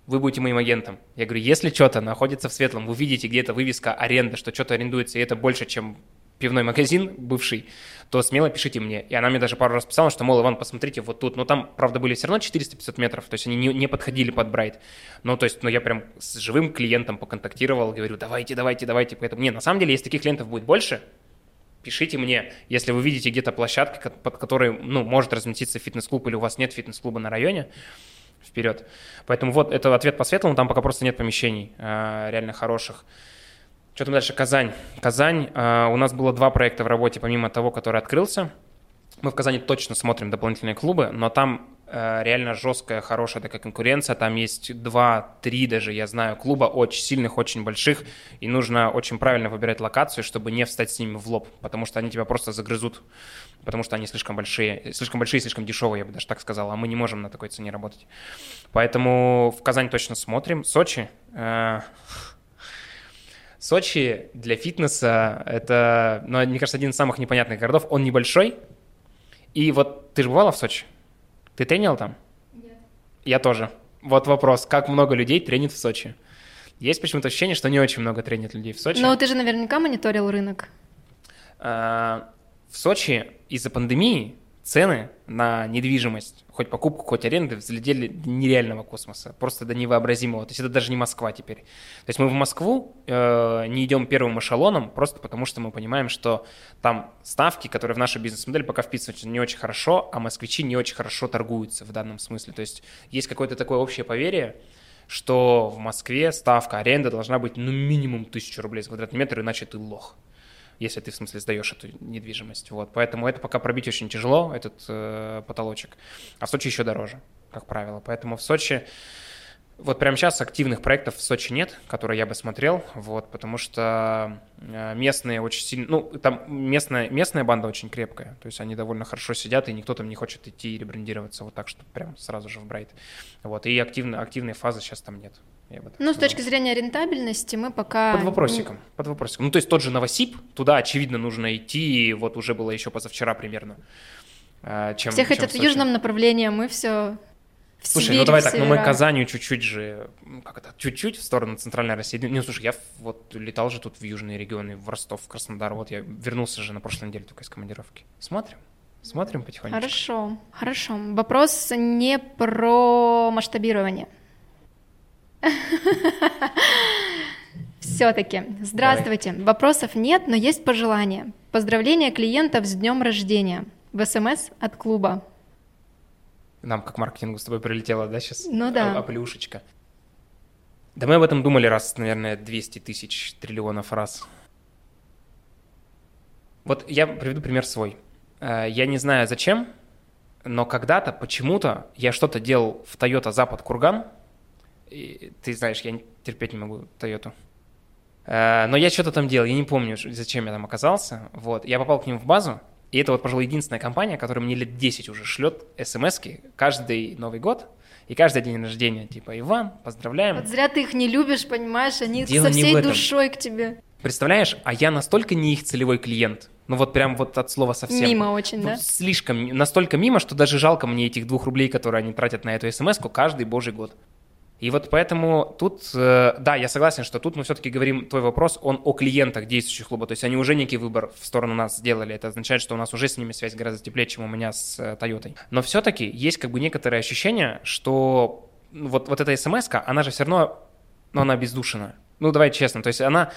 вы будете моим агентом. Я говорю, если что-то находится в светлом, вы видите где-то вывеска аренда, что что-то арендуется, и это больше, чем пивной магазин бывший, то смело пишите мне. И она мне даже пару раз писала, что, мол, Иван, посмотрите вот тут. Но там, правда, были все равно 400-500 метров, то есть они не, не подходили под Брайт. Ну, то есть, ну, я прям с живым клиентом поконтактировал, говорю, давайте, давайте, давайте. Поэтому, не, на самом деле, если таких клиентов будет больше, пишите мне, если вы видите где-то площадки, под которой, ну, может разместиться фитнес-клуб или у вас нет фитнес-клуба на районе, вперед. Поэтому вот это ответ по светлому, там пока просто нет помещений э, реально хороших. Что там дальше? Казань. Казань. э, у нас было два проекта в работе, помимо того, который открылся. Мы в Казани точно смотрим дополнительные клубы, но там э, реально жесткая, хорошая такая конкуренция. Там есть два-три даже, я знаю, клуба очень сильных, очень больших, и нужно очень правильно выбирать локацию, чтобы не встать с ними в лоб, потому что они тебя просто загрызут, потому что они слишком большие, слишком большие, слишком дешевые, я бы даже так сказал, а мы не можем на такой цене работать. Поэтому в Казань точно смотрим. Сочи. э, [laughs] Сочи для фитнеса это, ну, мне кажется, один из самых непонятных городов. Он небольшой. И вот ты же бывала в Сочи? Ты тренил там? Нет. Я тоже. Вот вопрос, как много людей тренит в Сочи? Есть почему-то ощущение, что не очень много тренит людей в Сочи. Но ты же наверняка мониторил рынок. А, В Сочи из-за пандемии цены на недвижимость, хоть покупку, хоть аренды, взлетели до нереального космоса, просто до невообразимого. То есть это даже не Москва теперь. То есть мы в Москву э, не идем первым эшелоном, просто потому что мы понимаем, что там ставки, которые в нашу бизнес-модель пока вписываются не очень хорошо, а москвичи не очень хорошо торгуются в данном смысле. То есть есть какое-то такое общее поверие, что в Москве ставка аренда должна быть ну минимум 1000 рублей за квадратный метр, иначе ты лох если ты, в смысле, сдаешь эту недвижимость. Вот. Поэтому это пока пробить очень тяжело, этот э, потолочек. А в Сочи еще дороже, как правило. Поэтому в Сочи... Вот прямо сейчас активных проектов в Сочи нет, которые я бы смотрел, вот, потому что э, местные очень сильно, ну, там местная, местная банда очень крепкая, то есть они довольно хорошо сидят, и никто там не хочет идти и ребрендироваться вот так, что прям сразу же в Брайт. Вот, и активно, активной фазы сейчас там нет. Я бы Ну, с точки зрения рентабельности мы пока... Под вопросиком, под вопросиком. Ну, то есть тот же Новосиб, туда, очевидно, нужно идти, вот уже было еще позавчера примерно. а, Чем, Все чем хотят в Сочи. южном направлении, а мы все в Слушай, Сибирь, ну давай в так, ну мы. Казанью чуть-чуть же, как это, чуть-чуть в сторону центральной России. Ну, слушай, я в- вот летал же тут в южные регионы, в Ростов, в Краснодар, вот я вернулся же на прошлой неделе только из командировки. Смотрим, смотрим потихонечку. Хорошо, хорошо. Вопрос не про масштабирование. Все-таки. Здравствуйте. Вопросов нет, но есть пожелания. Поздравления клиентов с днем рождения. В СМС от клуба. Нам как маркетингу с тобой прилетела, да, сейчас? Ну да. Оплюшечка. Да мы об этом думали раз, наверное, 200 тысяч триллионов раз. Вот я приведу пример свой. Э, Я не знаю зачем, но когда-то почему-то я что-то делал в Toyota Запад Курган. И ты знаешь, я терпеть не могу Toyota. Э, Но я что-то там делал, я не помню, зачем я там оказался. Вот. Я попал к ним в базу, и это вот, пожалуй, единственная компания, которая мне лет 10 уже шлет смс каждый Новый год и каждый день рождения. Типа, Иван, поздравляем. Вот зря ты их не любишь, понимаешь, они Дело со всей душой к тебе. Представляешь, а я настолько не их целевой клиент, ну вот прям вот от слова совсем. Мимо очень, Ну, да? Слишком, настолько мимо, что даже жалко мне этих двух рублей, которые они тратят на эту смс каждый божий год. И вот поэтому тут, э, да, я согласен, что тут мы все-таки говорим, твой вопрос, он о клиентах действующих клуба, то есть они уже некий выбор в сторону нас сделали, это означает, что у нас уже с ними связь гораздо теплее, чем у меня с э, Тойотой. Но все-таки есть как бы некоторое ощущение, что ну, вот, вот эта смс она же все равно, ну, она бездушная. Ну, давай честно, то есть она,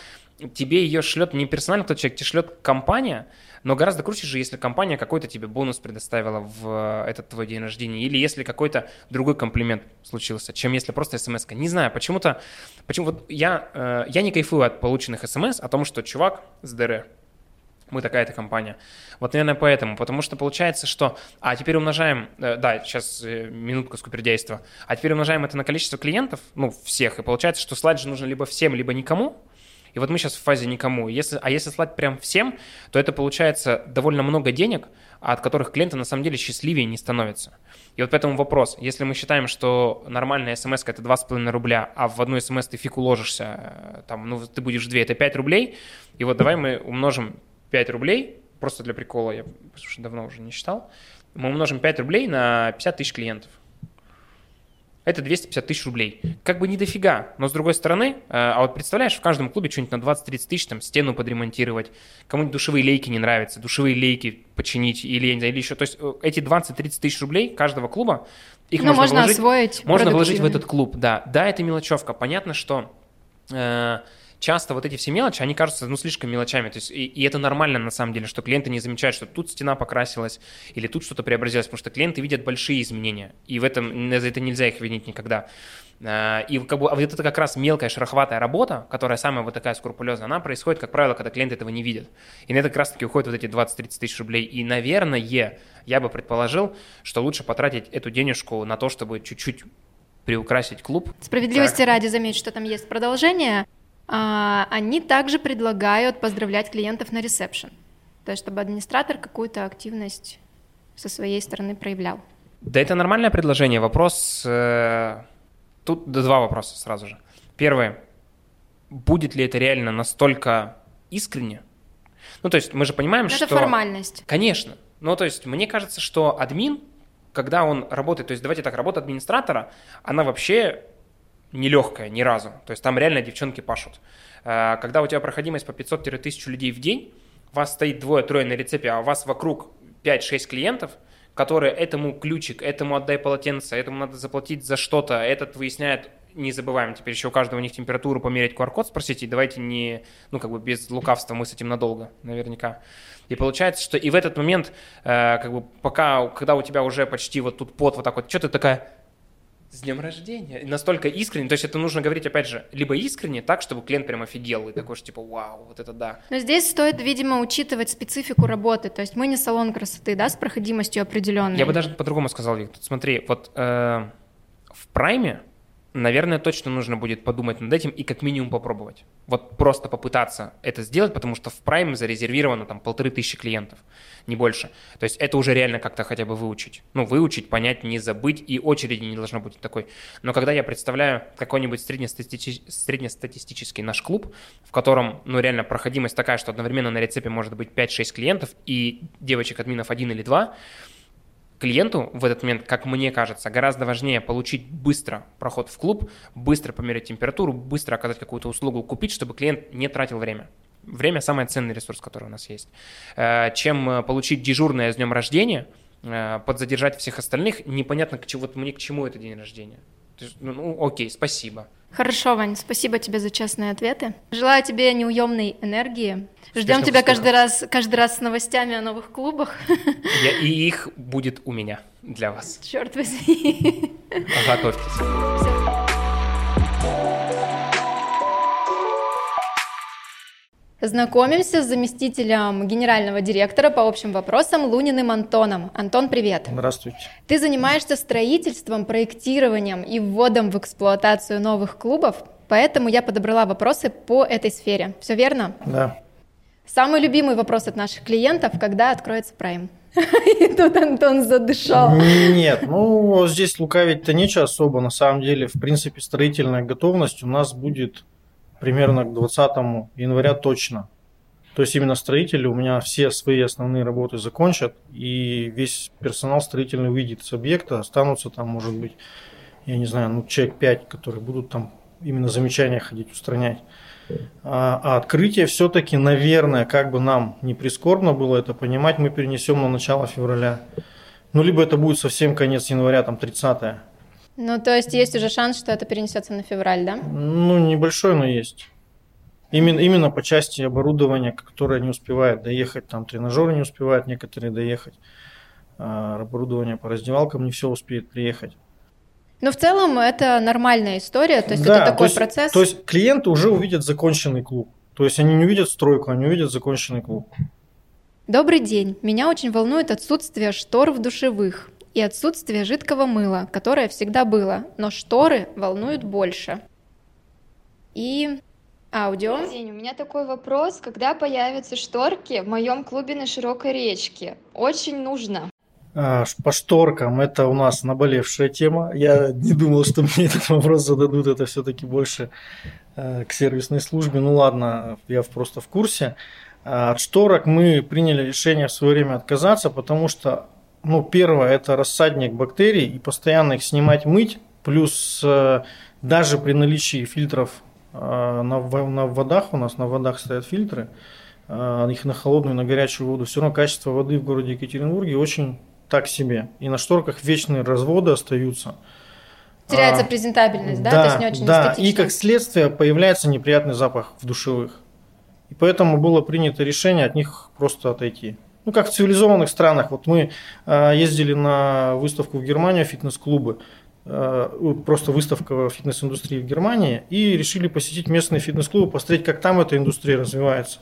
тебе ее шлет не персонально тот человек, тебе шлет компания, но гораздо круче же, если компания какой-то тебе бонус предоставила в э, этот твой день рождения, или если какой-то другой комплимент случился, чем если просто смс -ка. Не знаю, почему-то, почему вот я, э, я не кайфую от полученных смс о том, что чувак с ДР, мы такая-то компания. Вот, наверное, поэтому. Потому что получается, что... А теперь умножаем... э, Да, сейчас э, минутка скупердейства. А теперь умножаем это на количество клиентов, ну, всех. И получается, что слать же нужно либо всем, либо никому. И вот мы сейчас в фазе никому. Если, а если слать прям всем, то это получается довольно много денег, от которых клиенты на самом деле счастливее не становятся. И вот поэтому вопрос. Если мы считаем, что нормальная смс это 2,5 рубля, а в одну смс ты фиг уложишься, э, там, ну, ты будешь в 2, это 5 рублей, и вот давай мы умножим 5 рублей, просто для прикола, я потому давно уже не считал, мы умножим 5 рублей на 50 тысяч клиентов. Это 250 тысяч рублей. Как бы не дофига, но с другой стороны, э, а вот представляешь, в каждом клубе что-нибудь на 20-30 тысяч, там, стену подремонтировать, кому-нибудь душевые лейки не нравятся, душевые лейки починить или, я не знаю, или еще. То есть э, эти 20-30 тысяч рублей каждого клуба, их Ну, можно, можно вложить, освоить можно вложить в этот клуб, да. Да, это мелочевка. Понятно, что э, часто вот эти все мелочи, они кажутся, ну, слишком мелочами. То есть, и, и это нормально, на самом деле, что клиенты не замечают, что тут стена покрасилась или тут что-то преобразилось, потому что клиенты видят большие изменения, и в этом, за это нельзя их винить никогда. Э, И как бы, а вот это как раз мелкая шероховатая работа, которая самая вот такая скрупулезная, она происходит, как правило, когда клиенты этого не видят. И на это как раз-таки уходят вот эти 20-30 тысяч рублей. И, наверное, я бы предположил, что лучше потратить эту денежку на то, чтобы чуть-чуть приукрасить клуб. Справедливости ради заметь, что там есть продолжение. А, Они также предлагают поздравлять клиентов на ресепшн. То есть, чтобы администратор какую-то активность со своей стороны проявлял. Да это нормальное предложение. Вопрос... э, Тут два вопроса сразу же. Первый. Будет ли это реально настолько искренне? Ну, то есть мы же понимаем, Но что... Это формальность. Конечно. Ну, то есть мне кажется, что админ, когда он работает, то есть давайте так, работа администратора, она вообще нелегкая ни разу. То есть там реально девчонки пашут. Э, Когда у тебя проходимость по 500-1000 людей в день, вас стоит двое-трое на рецепе, а у вас вокруг 5-6 клиентов, которые этому ключик, этому отдай полотенце, этому надо заплатить за что-то, этот выясняет, не забываем теперь еще у каждого у них температуру померить QR-код, спросите, давайте не, ну как бы без лукавства мы с этим надолго, наверняка. И получается, что и в этот момент, э, как бы пока, когда у тебя уже почти вот тут пот вот так вот, что ты такая, с днем рождения. Настолько искренне. То есть это нужно говорить, опять же, либо искренне, так, чтобы клиент прям офигел и такой, что типа, вау, вот это да. Но здесь стоит, видимо, учитывать специфику работы. То есть мы не салон красоты, да, с проходимостью определенной. Я бы даже по-другому сказал, Виктор. Смотри, вот э, в прайме, наверное, точно нужно будет подумать над этим и как минимум попробовать. Вот просто попытаться это сделать, потому что в прайме зарезервировано там полторы тысячи клиентов, не больше. То есть это уже реально как-то хотя бы выучить. Ну, выучить, понять, не забыть, и очереди не должно быть такой. Но когда я представляю какой-нибудь среднестатистич- среднестатистический наш клуб, в котором, ну, реально проходимость такая, что одновременно на рецепе может быть 5-6 клиентов, и девочек-админов один или два, клиенту в этот момент, как мне кажется, гораздо важнее получить быстро проход в клуб, быстро померить температуру, быстро оказать какую-то услугу, купить, чтобы клиент не тратил время. Время – самый ценный ресурс, который у нас есть. Э, Чем э, получить дежурное с днем рождения, э, подзадержать всех остальных, непонятно, к чему, вот мне к чему это день рождения. Есть, ну, ну, окей, спасибо. Хорошо, Вань, спасибо тебе за честные ответы. Желаю тебе неуемной энергии. Ждем тебя каждый раз, каждый раз с новостями о новых клубах. [laughs] Я- и их будет у меня для вас. Черт возьми. Готовьтесь. Знакомимся с заместителем генерального директора по общим вопросам Луниным Антоном. Антон, привет. Здравствуйте. Ты занимаешься строительством, проектированием и вводом в эксплуатацию новых клубов, поэтому я подобрала вопросы по этой сфере. Все верно? Да. Самый любимый вопрос от наших клиентов, когда откроется Prime? [laughs] И тут Антон задышал. Нет, ну здесь лукавить-то нечего особо. На самом деле, в принципе, строительная готовность у нас будет примерно к 20 января точно. То есть именно строители у меня все свои основные работы закончат, и весь персонал строительный выйдет с объекта, останутся там, может быть, я не знаю, ну человек 5, которые будут там именно замечания ходить, устранять. А, а открытие все-таки, наверное, как бы нам не прискорбно было это понимать, мы перенесем на начало февраля. Ну, либо это будет совсем конец января, там 30 Ну, то есть есть уже шанс, что это перенесется на февраль, да? Ну, небольшой, но есть. Именно, именно по части оборудования, которое не успевает доехать, там тренажеры не успевают некоторые доехать, а оборудование по раздевалкам не все успеет приехать. Но в целом это нормальная история, то есть Да, это такой то есть, процесс. То есть клиенты уже увидят законченный клуб. То есть они не увидят стройку, они увидят законченный клуб. Добрый день. Меня очень волнует отсутствие штор в душевых и отсутствие жидкого мыла, которое всегда было, но шторы волнуют больше. И аудио. Добрый день, у меня такой вопрос. Когда появятся шторки в моем клубе на Широкой речке? Очень нужно. А, По шторкам это у нас наболевшая тема. Я не думал, что мне этот вопрос зададут. Это все-таки больше э, к сервисной службе. Ну ладно, я просто в курсе. А От шторок мы приняли решение в свое время отказаться, потому что, ну, первое, это рассадник бактерий, и постоянно их снимать, мыть, плюс э, даже при наличии фильтров э, на, на водах, у нас на водах стоят фильтры, э, их на холодную, на горячую воду, все равно качество воды в городе Екатеринбурге очень так себе. И на шторках вечные разводы остаются. Теряется А, презентабельность, да? То есть не очень да, эстетично. и как следствие появляется неприятный запах в душевых. И поэтому было принято решение от них просто отойти. Ну, как в цивилизованных странах. Вот мы э, ездили на выставку в Германию, фитнес-клубы, э, просто выставка фитнес-индустрии в Германии, и решили посетить местные фитнес-клубы, посмотреть, как там эта индустрия развивается.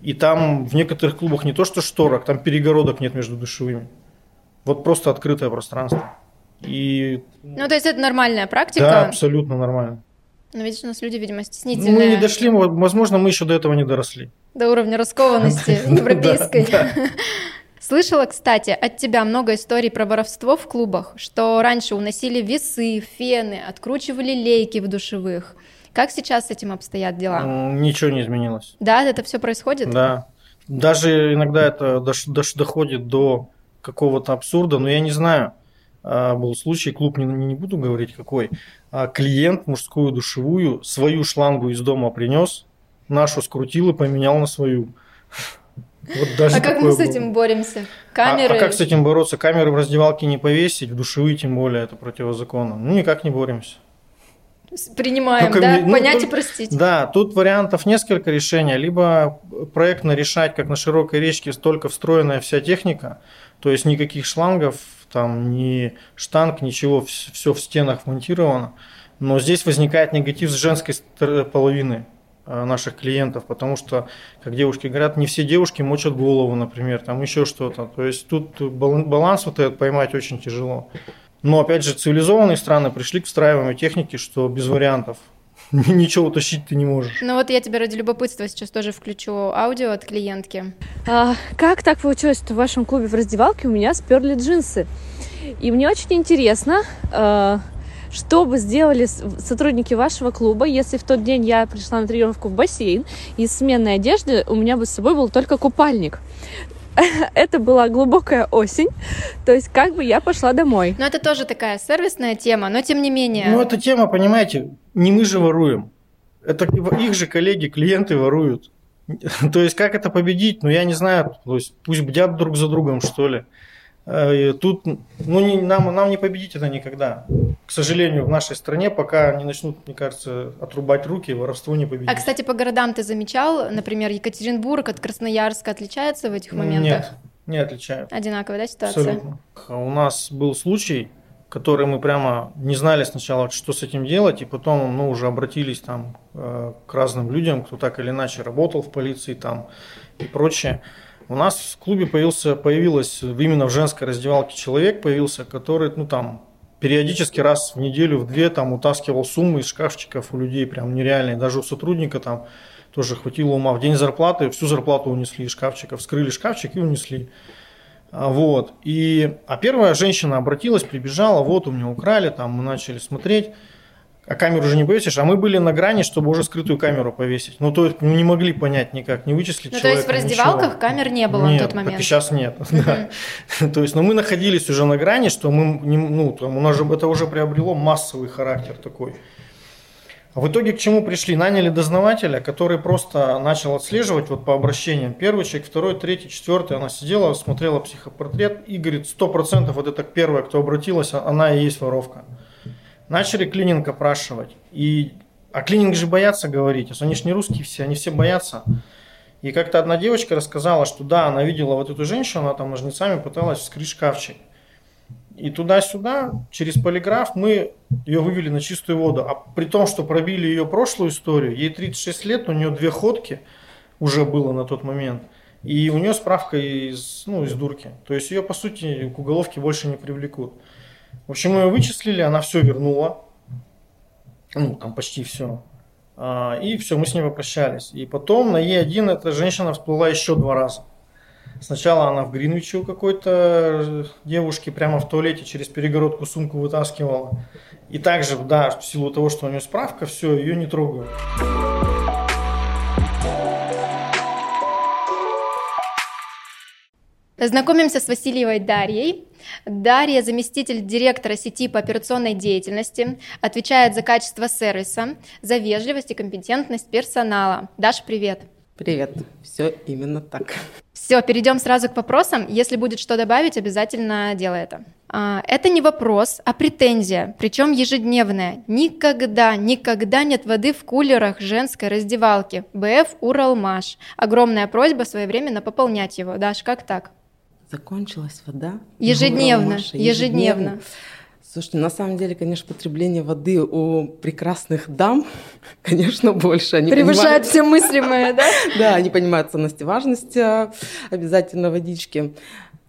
И там в некоторых клубах не то что шторок, там перегородок нет между душевыми. Вот просто открытое пространство. И Ну, то есть это нормальная да, практика. абсолютно нормально. Но видишь, у нас люди, видимо, Мы стеснительные. не дошли, возможно, мы еще до этого не доросли. До уровня раскованности [laughs] европейской. Да, [laughs] Слышала, кстати, от тебя много историй про воровство в клубах, что раньше уносили весы, фены, откручивали лейки в душевых. Как сейчас с этим обстоят дела? Ничего не изменилось. Да, это все происходит? Да. Даже иногда это доходит до какого-то абсурда, но я не знаю. А, Был случай, клуб не, не буду говорить какой. А Клиент мужскую душевую свою шлангу из дома принес, нашу скрутил и поменял на свою. [laughs] Вот даже а как мы с было. этим боремся? А- Камеры? А, как с этим бороться? Камеры в раздевалке не повесить, в душевые тем более, это противозаконно. Ну, никак не боремся. Принимаем, Ну, да? ну, Понять и простить. Да, тут вариантов несколько решений. Либо проектно решать, как на широкой речке, столько встроенная вся техника, то есть никаких шлангов, там ни штанг, ничего, все в стенах монтировано. Но здесь возникает негатив с женской половины э, наших клиентов, потому что, как девушки говорят, не все девушки мочат голову, например, там еще что-то. То есть тут бал- баланс вот этот поймать очень тяжело. Но опять же, цивилизованные страны пришли к встраиваемой технике, что без вариантов. [laughs] Ничего утащить ты не можешь. Ну вот я тебе ради любопытства сейчас тоже включу аудио от клиентки. А, как так получилось, что в вашем клубе в раздевалке у меня сперли джинсы? И мне очень интересно, а, что бы сделали сотрудники вашего клуба, если в тот день я пришла на тренировку в бассейн, и из сменной одежды у меня бы с собой был только купальник. [laughs] Это была глубокая осень, то есть как бы я пошла домой. Но это тоже такая сервисная тема, но тем не менее. Ну, эта тема, понимаете, не мы же воруем. Это их же коллеги, клиенты воруют. [laughs] То есть, как это победить? Ну, я не знаю. То есть, пусть бдят друг за другом, что ли. Э, Тут, ну, не, нам, нам не победить это никогда. К сожалению, в нашей стране, пока не начнут, мне кажется, отрубать руки, воровство не победить. А, кстати, по городам ты замечал, например, Екатеринбург от Красноярска отличается в этих моментах? Нет, не отличают. Одинаковая, да, ситуация? Абсолютно. У нас был случай, который мы прямо не знали сначала, что с этим делать, и потом ну, уже обратились там э, к разным людям, кто так или иначе работал в полиции там и прочее. У нас в клубе появился, появилось именно в женской раздевалке человек появился, который, ну там, периодически раз в неделю, в две там утаскивал суммы из шкафчиков у людей, прям нереальные. Даже у сотрудника там тоже хватило ума. В день зарплаты всю зарплату унесли из шкафчика, вскрыли шкафчик и унесли. А, Вот. И, а первая женщина обратилась, прибежала, вот у меня украли, там мы начали смотреть. А камеру уже не повесишь, а мы были на грани, чтобы уже скрытую камеру повесить. Ну, то есть, ну, не могли понять никак, не вычислить Ну, то есть в человека, раздевалках ничего. камер не было Нет, на тот момент? так и сейчас нет. [laughs] да. [laughs] То есть, но мы находились уже на грани, что мы, ну, там, у нас же это уже приобрело массовый характер такой. А в итоге к чему пришли? Наняли дознавателя, который просто начал отслеживать вот по обращениям. Первый человек, второй, третий, четвертый. Она сидела, смотрела психопортрет и говорит, сто процентов вот это первая, кто обратилась, а- она и есть воровка. Начали клининг опрашивать. И, а клининг же боятся говорить. Они же не русские все, они все боятся. И как-то одна девочка рассказала, что да, она видела вот эту женщину, она там ножницами пыталась вскрыть шкафчик. И туда-сюда, через полиграф, мы ее вывели на чистую воду. А при том, что пробили ее прошлую историю, ей 36 лет, у нее две ходки уже было на тот момент. И у нее справка из, ну, из дурки. То есть ее, по сути, к уголовке больше не привлекут. В общем, мы ее вычислили, она все вернула. Ну, там почти все. А, и все, мы с ней попрощались. И потом на Е1 эта женщина всплыла еще два раза. Сначала она в Гринвиче у какой-то девушки прямо в туалете через перегородку сумку вытаскивала. И также, да, в силу того, что у нее справка, все, ее не трогают. Знакомимся с Васильевой Дарьей. Дарья – заместитель директора сети по операционной деятельности, отвечает за качество сервиса, за вежливость и компетентность персонала. Даша, привет! Привет, все именно так. Все, перейдем сразу к вопросам. Если будет что добавить, обязательно делай это. А, это не вопрос, а претензия, причем ежедневная. Никогда, никогда нет воды в кулерах женской раздевалки. БФ Уралмаш. Огромная просьба своевременно пополнять его. Даш, как так? Закончилась вода? Ежедневно, ежедневно. ежедневно. Слушайте, на самом деле, конечно, потребление воды у прекрасных дам, [laughs] конечно, больше. Они Превышает понимают... все мыслимое, да? [laughs] Да, они понимают ценность и важность а, обязательно водички.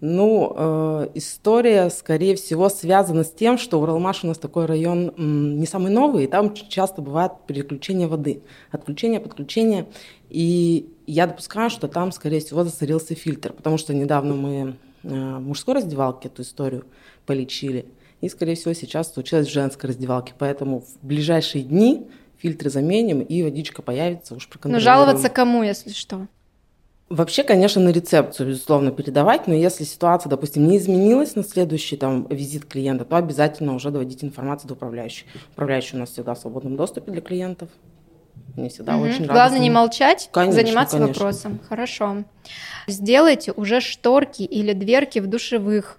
Ну, э, история, скорее всего, связана с тем, что Уралмаш у нас такой район м, не самый новый, и там часто бывает переключение воды, отключение, подключение. И я допускаю, что там, скорее всего, засорился фильтр, потому что недавно мы э, в мужской раздевалке эту историю полечили, и, скорее всего, сейчас случилось в женской раздевалке. Поэтому в ближайшие дни фильтры заменим, и водичка появится, уж Но жаловаться кому, если что? Вообще, конечно, на рецепцию, безусловно, передавать, но если ситуация, допустим, не изменилась на следующий там, визит клиента, то обязательно уже доводить информацию до управляющей. Управляющий у нас всегда в свободном доступе для клиентов. Они всегда угу. очень Главное не молчать, конечно, заниматься конечно. вопросом. Хорошо. Сделайте уже шторки или дверки в душевых.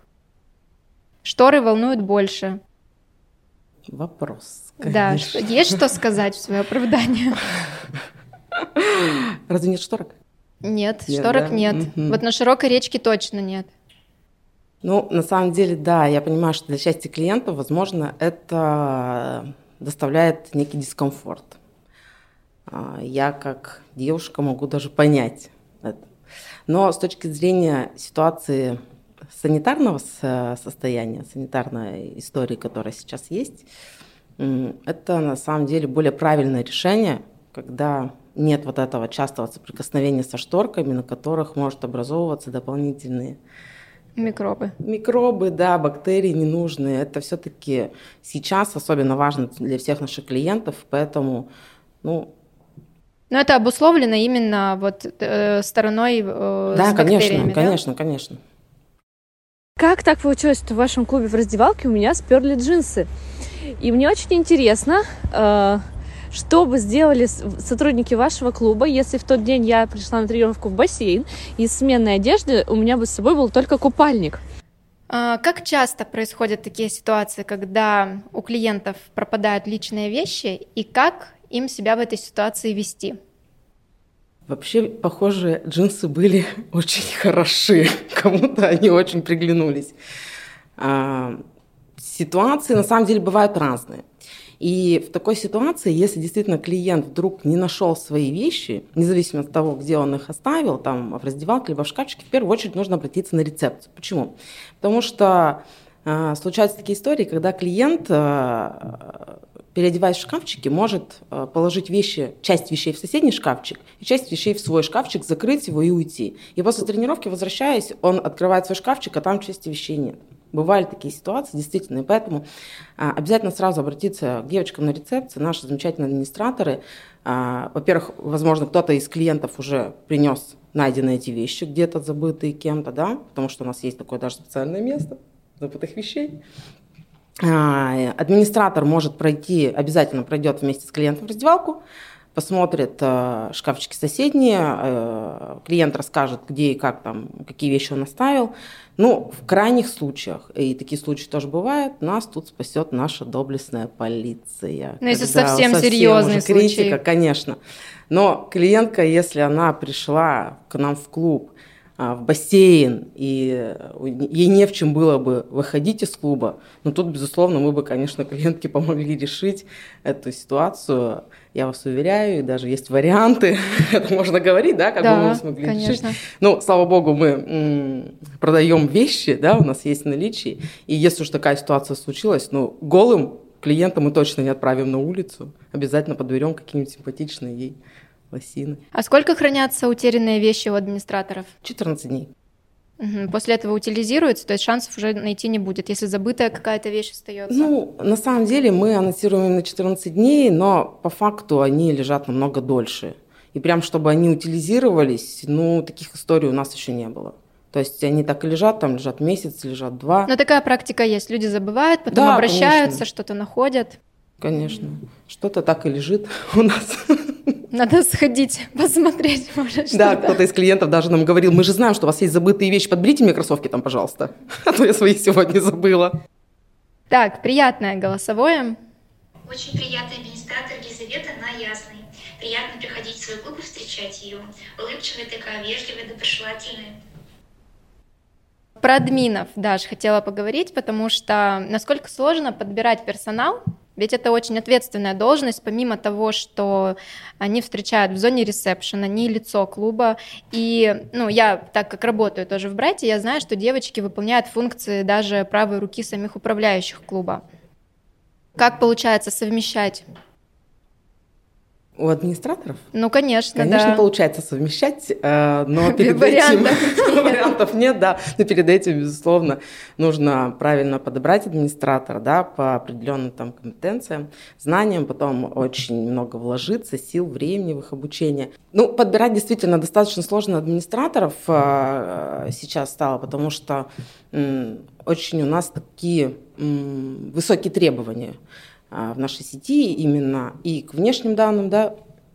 Шторы волнуют больше. Вопрос. Конечно. Да, есть что сказать в свое оправдание? Разве нет шторок? Нет, нет шторок да? нет. Угу. Вот на широкой речке точно нет. Ну, на самом деле, да, я понимаю, что для части клиентов, возможно, это доставляет некий дискомфорт. А, я как девушка могу даже понять это. Но с точки зрения ситуации санитарного состояния, санитарной истории, которая сейчас есть, это на самом деле более правильное решение, когда нет вот этого частого соприкосновения со шторками, на которых может образовываться дополнительные Микробы. Микробы, да, бактерии ненужные. Это все-таки сейчас особенно важно для всех наших клиентов, поэтому, ну, но это обусловлено именно вот э, стороной э, да, с конечно, да? конечно, конечно. Как так получилось, что в вашем клубе в раздевалке у меня сперли джинсы? И мне очень интересно, э, что бы сделали сотрудники вашего клуба, если в тот день я пришла на тренировку в бассейн, и из сменной одежды у меня бы с собой был только купальник. А, как часто происходят такие ситуации, когда у клиентов пропадают личные вещи, и как им себя в этой ситуации вести? Вообще, похоже, джинсы были [laughs] очень хороши. [laughs] Кому-то они очень приглянулись. А, ситуации на самом деле бывают разные. И в такой ситуации, если действительно клиент вдруг не нашел свои вещи, независимо от того, где он их оставил, там в раздевалке либо в шкафчике, в первую очередь нужно обратиться на рецепцию. Почему? Потому что э, случаются такие истории, когда клиент, э, переодеваясь в шкафчике, может э, положить вещи, часть вещей в соседний шкафчик и часть вещей в свой шкафчик, закрыть его и уйти. И после тренировки, возвращаясь, он открывает свой шкафчик, а там части вещей нет. Бывали такие ситуации, действительно, и поэтому а, обязательно сразу обратиться к девочкам на рецепцию, наши замечательные администраторы. А, во-первых, возможно, кто-то из клиентов уже принес найденные эти вещи, где-то забытые кем-то, да, потому что у нас есть такое даже специальное место забытых вещей. А, администратор может пройти, обязательно пройдет вместе с клиентом в раздевалку, посмотрит э, шкафчики соседние, э, клиент расскажет, где и как там, какие вещи он оставил. Ну, в крайних случаях, и такие случаи тоже бывают, нас тут спасет наша доблестная полиция. Ну, если совсем, совсем серьезный критика, конечно. Но клиентка, если она пришла к нам в клуб, в бассейн, и ей не в чем было бы выходить из клуба. Но тут, безусловно, мы бы, конечно, [laughs] клиентке помогли решить эту ситуацию. Я вас уверяю, и даже есть варианты, [laughs] это можно говорить, да, как да, бы мы смогли конечно. решить. Ну, слава богу, мы продаем вещи, да, у нас есть наличие, и если уж такая ситуация случилась, ну, голым клиента мы точно не отправим на улицу, обязательно подберем какие-нибудь симпатичные ей лосины. А сколько хранятся утерянные вещи у администраторов? 14 дней. Угу. После этого утилизируется, то есть шансов уже найти не будет, если забытая какая-то вещь остается. Ну, на самом деле мы анонсируем на 14 дней, но по факту они лежат намного дольше. И прям чтобы они утилизировались, ну, таких историй у нас еще не было. То есть они так и лежат, там лежат месяц, лежат два. Но такая практика есть. Люди забывают, потом Да, обращаются, что-то находят. Конечно. Что-то так и лежит [laughs] у нас. Надо сходить, посмотреть, может, Да, кто-то из клиентов даже нам говорил, мы же знаем, что у вас есть забытые вещи, подберите мне кроссовки там, пожалуйста. [laughs] А то я свои сегодня забыла. Так, приятное голосовое. Очень приятный администратор Елизавета на Ясной. Приятно приходить в свой клуб и встречать ее. Улыбчивая такая, вежливая, доброжелательная. Про админов, Даш, хотела поговорить, потому что насколько сложно подбирать персонал, ведь это очень ответственная должность, помимо того, что они встречают в зоне ресепшн, они лицо клуба. И, ну, я, так как работаю тоже в Брайте, я знаю, что девочки выполняют функции даже правой руки самих управляющих клуба. Как получается совмещать? У администраторов? Ну, конечно, Конечно, да. получается совмещать, э, но перед Вариантов этим [laughs] вариантов нет, да. Но перед этим, безусловно, нужно правильно подобрать администратора, да, по определенным там компетенциям, знаниям, потом очень много вложиться, сил, времени в их обучение. Ну, подбирать действительно достаточно сложно администраторов э, сейчас стало, потому что очень у нас такие высокие требования в нашей сети именно и к внешним данным, да,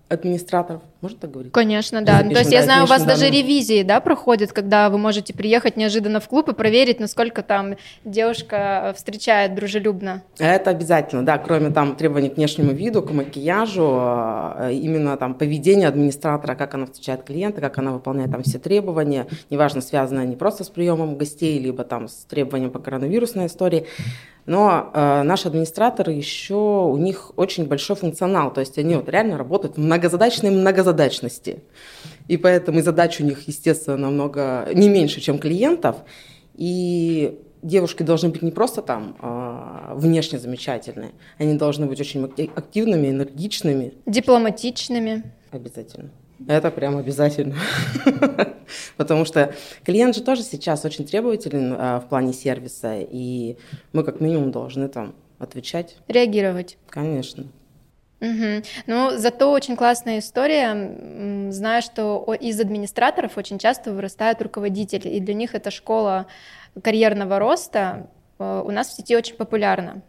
администраторов. Можно так говорить? Конечно, да. Ну, То есть я да, знаю, у вас конечно, даже да, ну. ревизии, да, проходят, когда вы можете приехать неожиданно в клуб и проверить, насколько там девушка встречает дружелюбно. Это обязательно, да, кроме там требований к внешнему виду, к макияжу, э, именно там поведение администратора, как она встречает клиента, как она выполняет там все требования, неважно, связанные не просто с приемом гостей, либо там с требованием по коронавирусной истории, но э, наши администраторы еще, у них очень большой функционал, то есть они вот реально работают в многозадачной многозадачности. И поэтому и задач у них, естественно, намного не меньше, чем клиентов. И девушки должны быть не просто там а, внешне замечательные, они должны быть очень ак- активными, энергичными. Дипломатичными. Обязательно. Это прям обязательно. [laughs] Потому что клиент же тоже сейчас очень требователен а, в плане сервиса, и мы как минимум должны там отвечать. Реагировать. Конечно. Мгм. Ну, зато очень классная история. Знаю, что из администраторов очень часто вырастают руководители, и для них это школа карьерного роста э, у нас в сети очень популярна.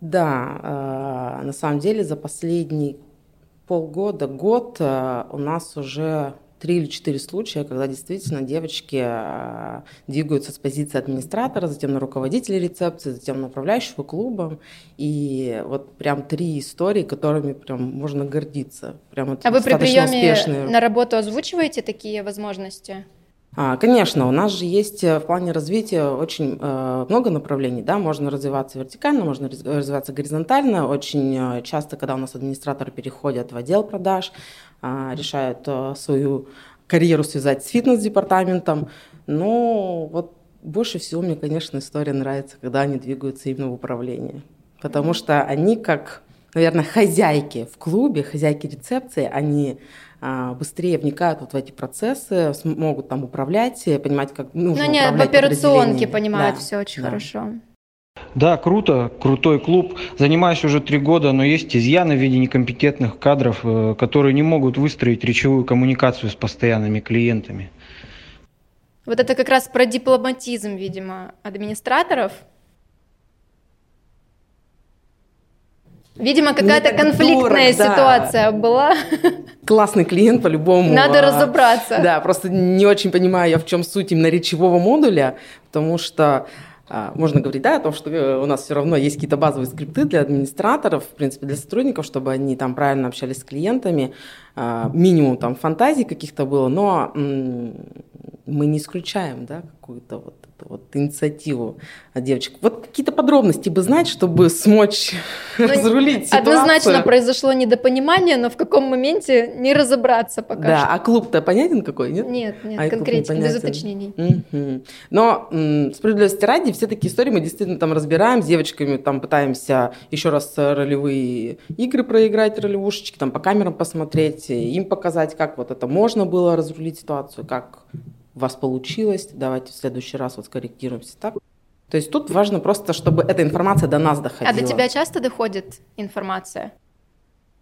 Да, э, на самом деле за последний полгода, год э, у нас уже три или четыре случая, когда действительно девочки э, двигаются с позиции администратора, затем на руководителя рецепции, затем на управляющего клубом. И вот прям три истории, которыми прям можно гордиться. Прям это А вы при приеме успешные. на работу озвучиваете такие возможности? А, Конечно, у нас же есть э, в плане развития очень э, много направлений, да, можно развиваться вертикально, можно раз- развиваться горизонтально. Очень часто, когда у нас администраторы переходят в отдел продаж, а, решают э, свою карьеру связать с фитнес-департаментом, но вот больше всего мне, конечно, история нравится, когда они двигаются именно в управлении, потому что они как, наверное, хозяйки в клубе, хозяйки рецепции, они а, быстрее вникают вот в эти процессы, смогут там управлять, понимать, как нужно Ну, они в операционке понимают Да, все очень да. хорошо. Да, круто, крутой клуб. Занимаюсь уже три года, но есть изъяны в виде некомпетентных кадров, э, которые не могут выстроить речевую коммуникацию с постоянными клиентами. Вот это как раз про дипломатизм, видимо, администраторов. Видимо, какая-то так конфликтная дорого, да. ситуация была. Классный клиент по-любому. Надо а, разобраться. Да, просто не очень понимаю я, в чем суть именно речевого модуля, потому что можно говорить, да, о том, что э, у нас все равно есть какие-то базовые скрипты для администраторов, в принципе, для сотрудников, чтобы они там правильно общались с клиентами, а, минимум там фантазий каких-то было, но мы не исключаем, да, какую-то вот вот инициативу от девочек. Вот какие-то подробности бы знать, чтобы смочь ну, [laughs] разрулить ситуацию. Однозначно произошло недопонимание, но в каком моменте не разобраться пока Да, что. а клуб-то понятен какой, нет? Нет, нет, а конкретно, не без уточнений. Угу. Но м, справедливости ради, все такие истории мы действительно там разбираем, с девочками там пытаемся еще раз ролевые игры проиграть, ролевушечки, там по камерам посмотреть, им показать, как вот это можно было разрулить ситуацию, как у вас получилось, давайте в следующий раз вот скорректируемся так. То есть тут важно просто, чтобы эта информация до нас доходила. А до тебя часто доходит информация?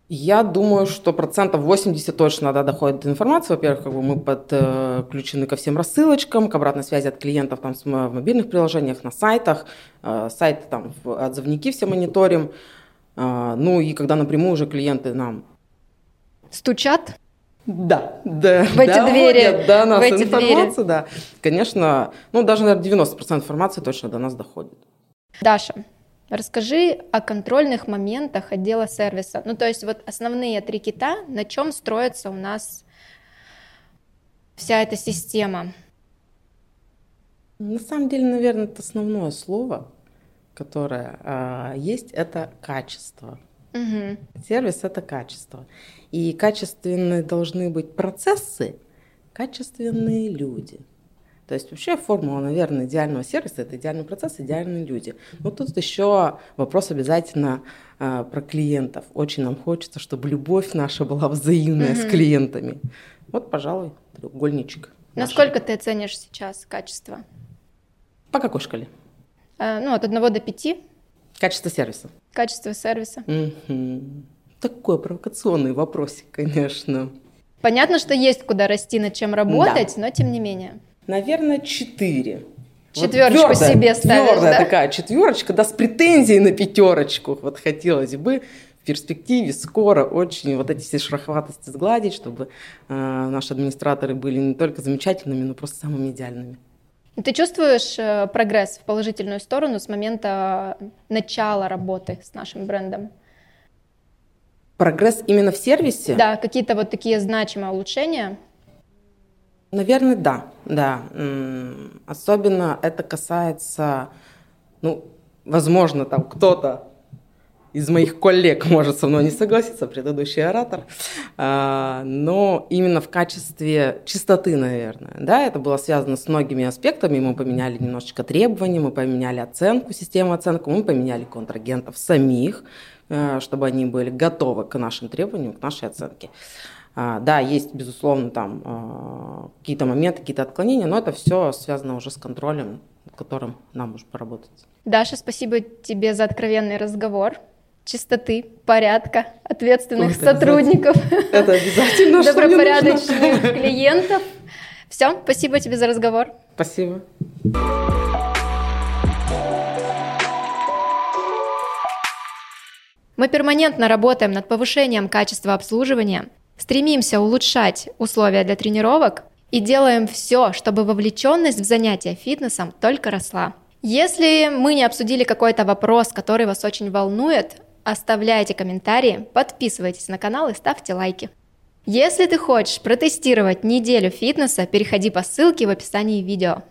Я думаю, что процентов 80 точно да, доходит информация. Во-первых, как бы мы подключены ко всем рассылочкам, к обратной связи от клиентов там, в мобильных приложениях, на сайтах. Э, сайты там, отзывники все мониторим. Э, ну и когда напрямую уже клиенты нам... Стучат? Да, да. В эти да, двери. До нас в эти информацию, двери. да. Конечно, ну даже, наверное, 90% информации точно до нас доходит. Даша, расскажи о контрольных моментах отдела сервиса. Ну, то есть вот основные три кита, на чем строится у нас вся эта система? На самом деле, наверное, это основное слово, которое э, есть, это качество. Угу. Сервис это качество. И качественные должны быть процессы, качественные люди. То есть вообще формула, наверное, идеального сервиса – это идеальный процесс, идеальные люди. Но тут еще вопрос обязательно э, про клиентов. Очень нам хочется, чтобы любовь наша была взаимная mm-hmm. с клиентами. Вот, пожалуй, треугольничек. Насколько ты оценишь сейчас качество? По какой шкале? Э, ну, от 1 до 5. Качество сервиса. Качество сервиса. Угу. Такой провокационный вопросик, конечно. Понятно, что есть куда расти, над чем работать, да. но тем не менее. Наверное, четыре. Четверочку вот себе ставишь, твердая да? такая четверочка, да, с претензией на пятерочку. Вот хотелось бы в перспективе скоро очень вот эти все шероховатости сгладить, чтобы э, наши администраторы были не только замечательными, но просто самыми идеальными. Ты чувствуешь э, прогресс в положительную сторону с момента начала работы с нашим брендом? Прогресс именно в сервисе? Да, какие-то вот такие значимые улучшения? Наверное, да, да. Особенно это касается, ну, возможно, там кто-то из моих коллег может со мной не согласиться, предыдущий оратор, а, но именно в качестве чистоты, наверное. Да, это было связано с многими аспектами. Мы поменяли немножечко требования, мы поменяли оценку, систему оценки, мы поменяли контрагентов самих, чтобы они были готовы к нашим требованиям, к нашей оценке. А, да, есть, безусловно, там какие-то моменты, какие-то отклонения, но это все связано уже с контролем, которым нам нужно поработать. Даша, спасибо тебе за откровенный разговор чистоты, порядка, ответственных это сотрудников, это обязательно, добропорядочных клиентов. Все, спасибо тебе за разговор. Спасибо. Мы перманентно работаем над повышением качества обслуживания, стремимся улучшать условия для тренировок и делаем все, чтобы вовлеченность в занятия фитнесом только росла. Если мы не обсудили какой-то вопрос, который вас очень волнует, Оставляйте комментарии, подписывайтесь на канал и ставьте лайки. Если ты хочешь протестировать неделю фитнеса, переходи по ссылке в описании видео.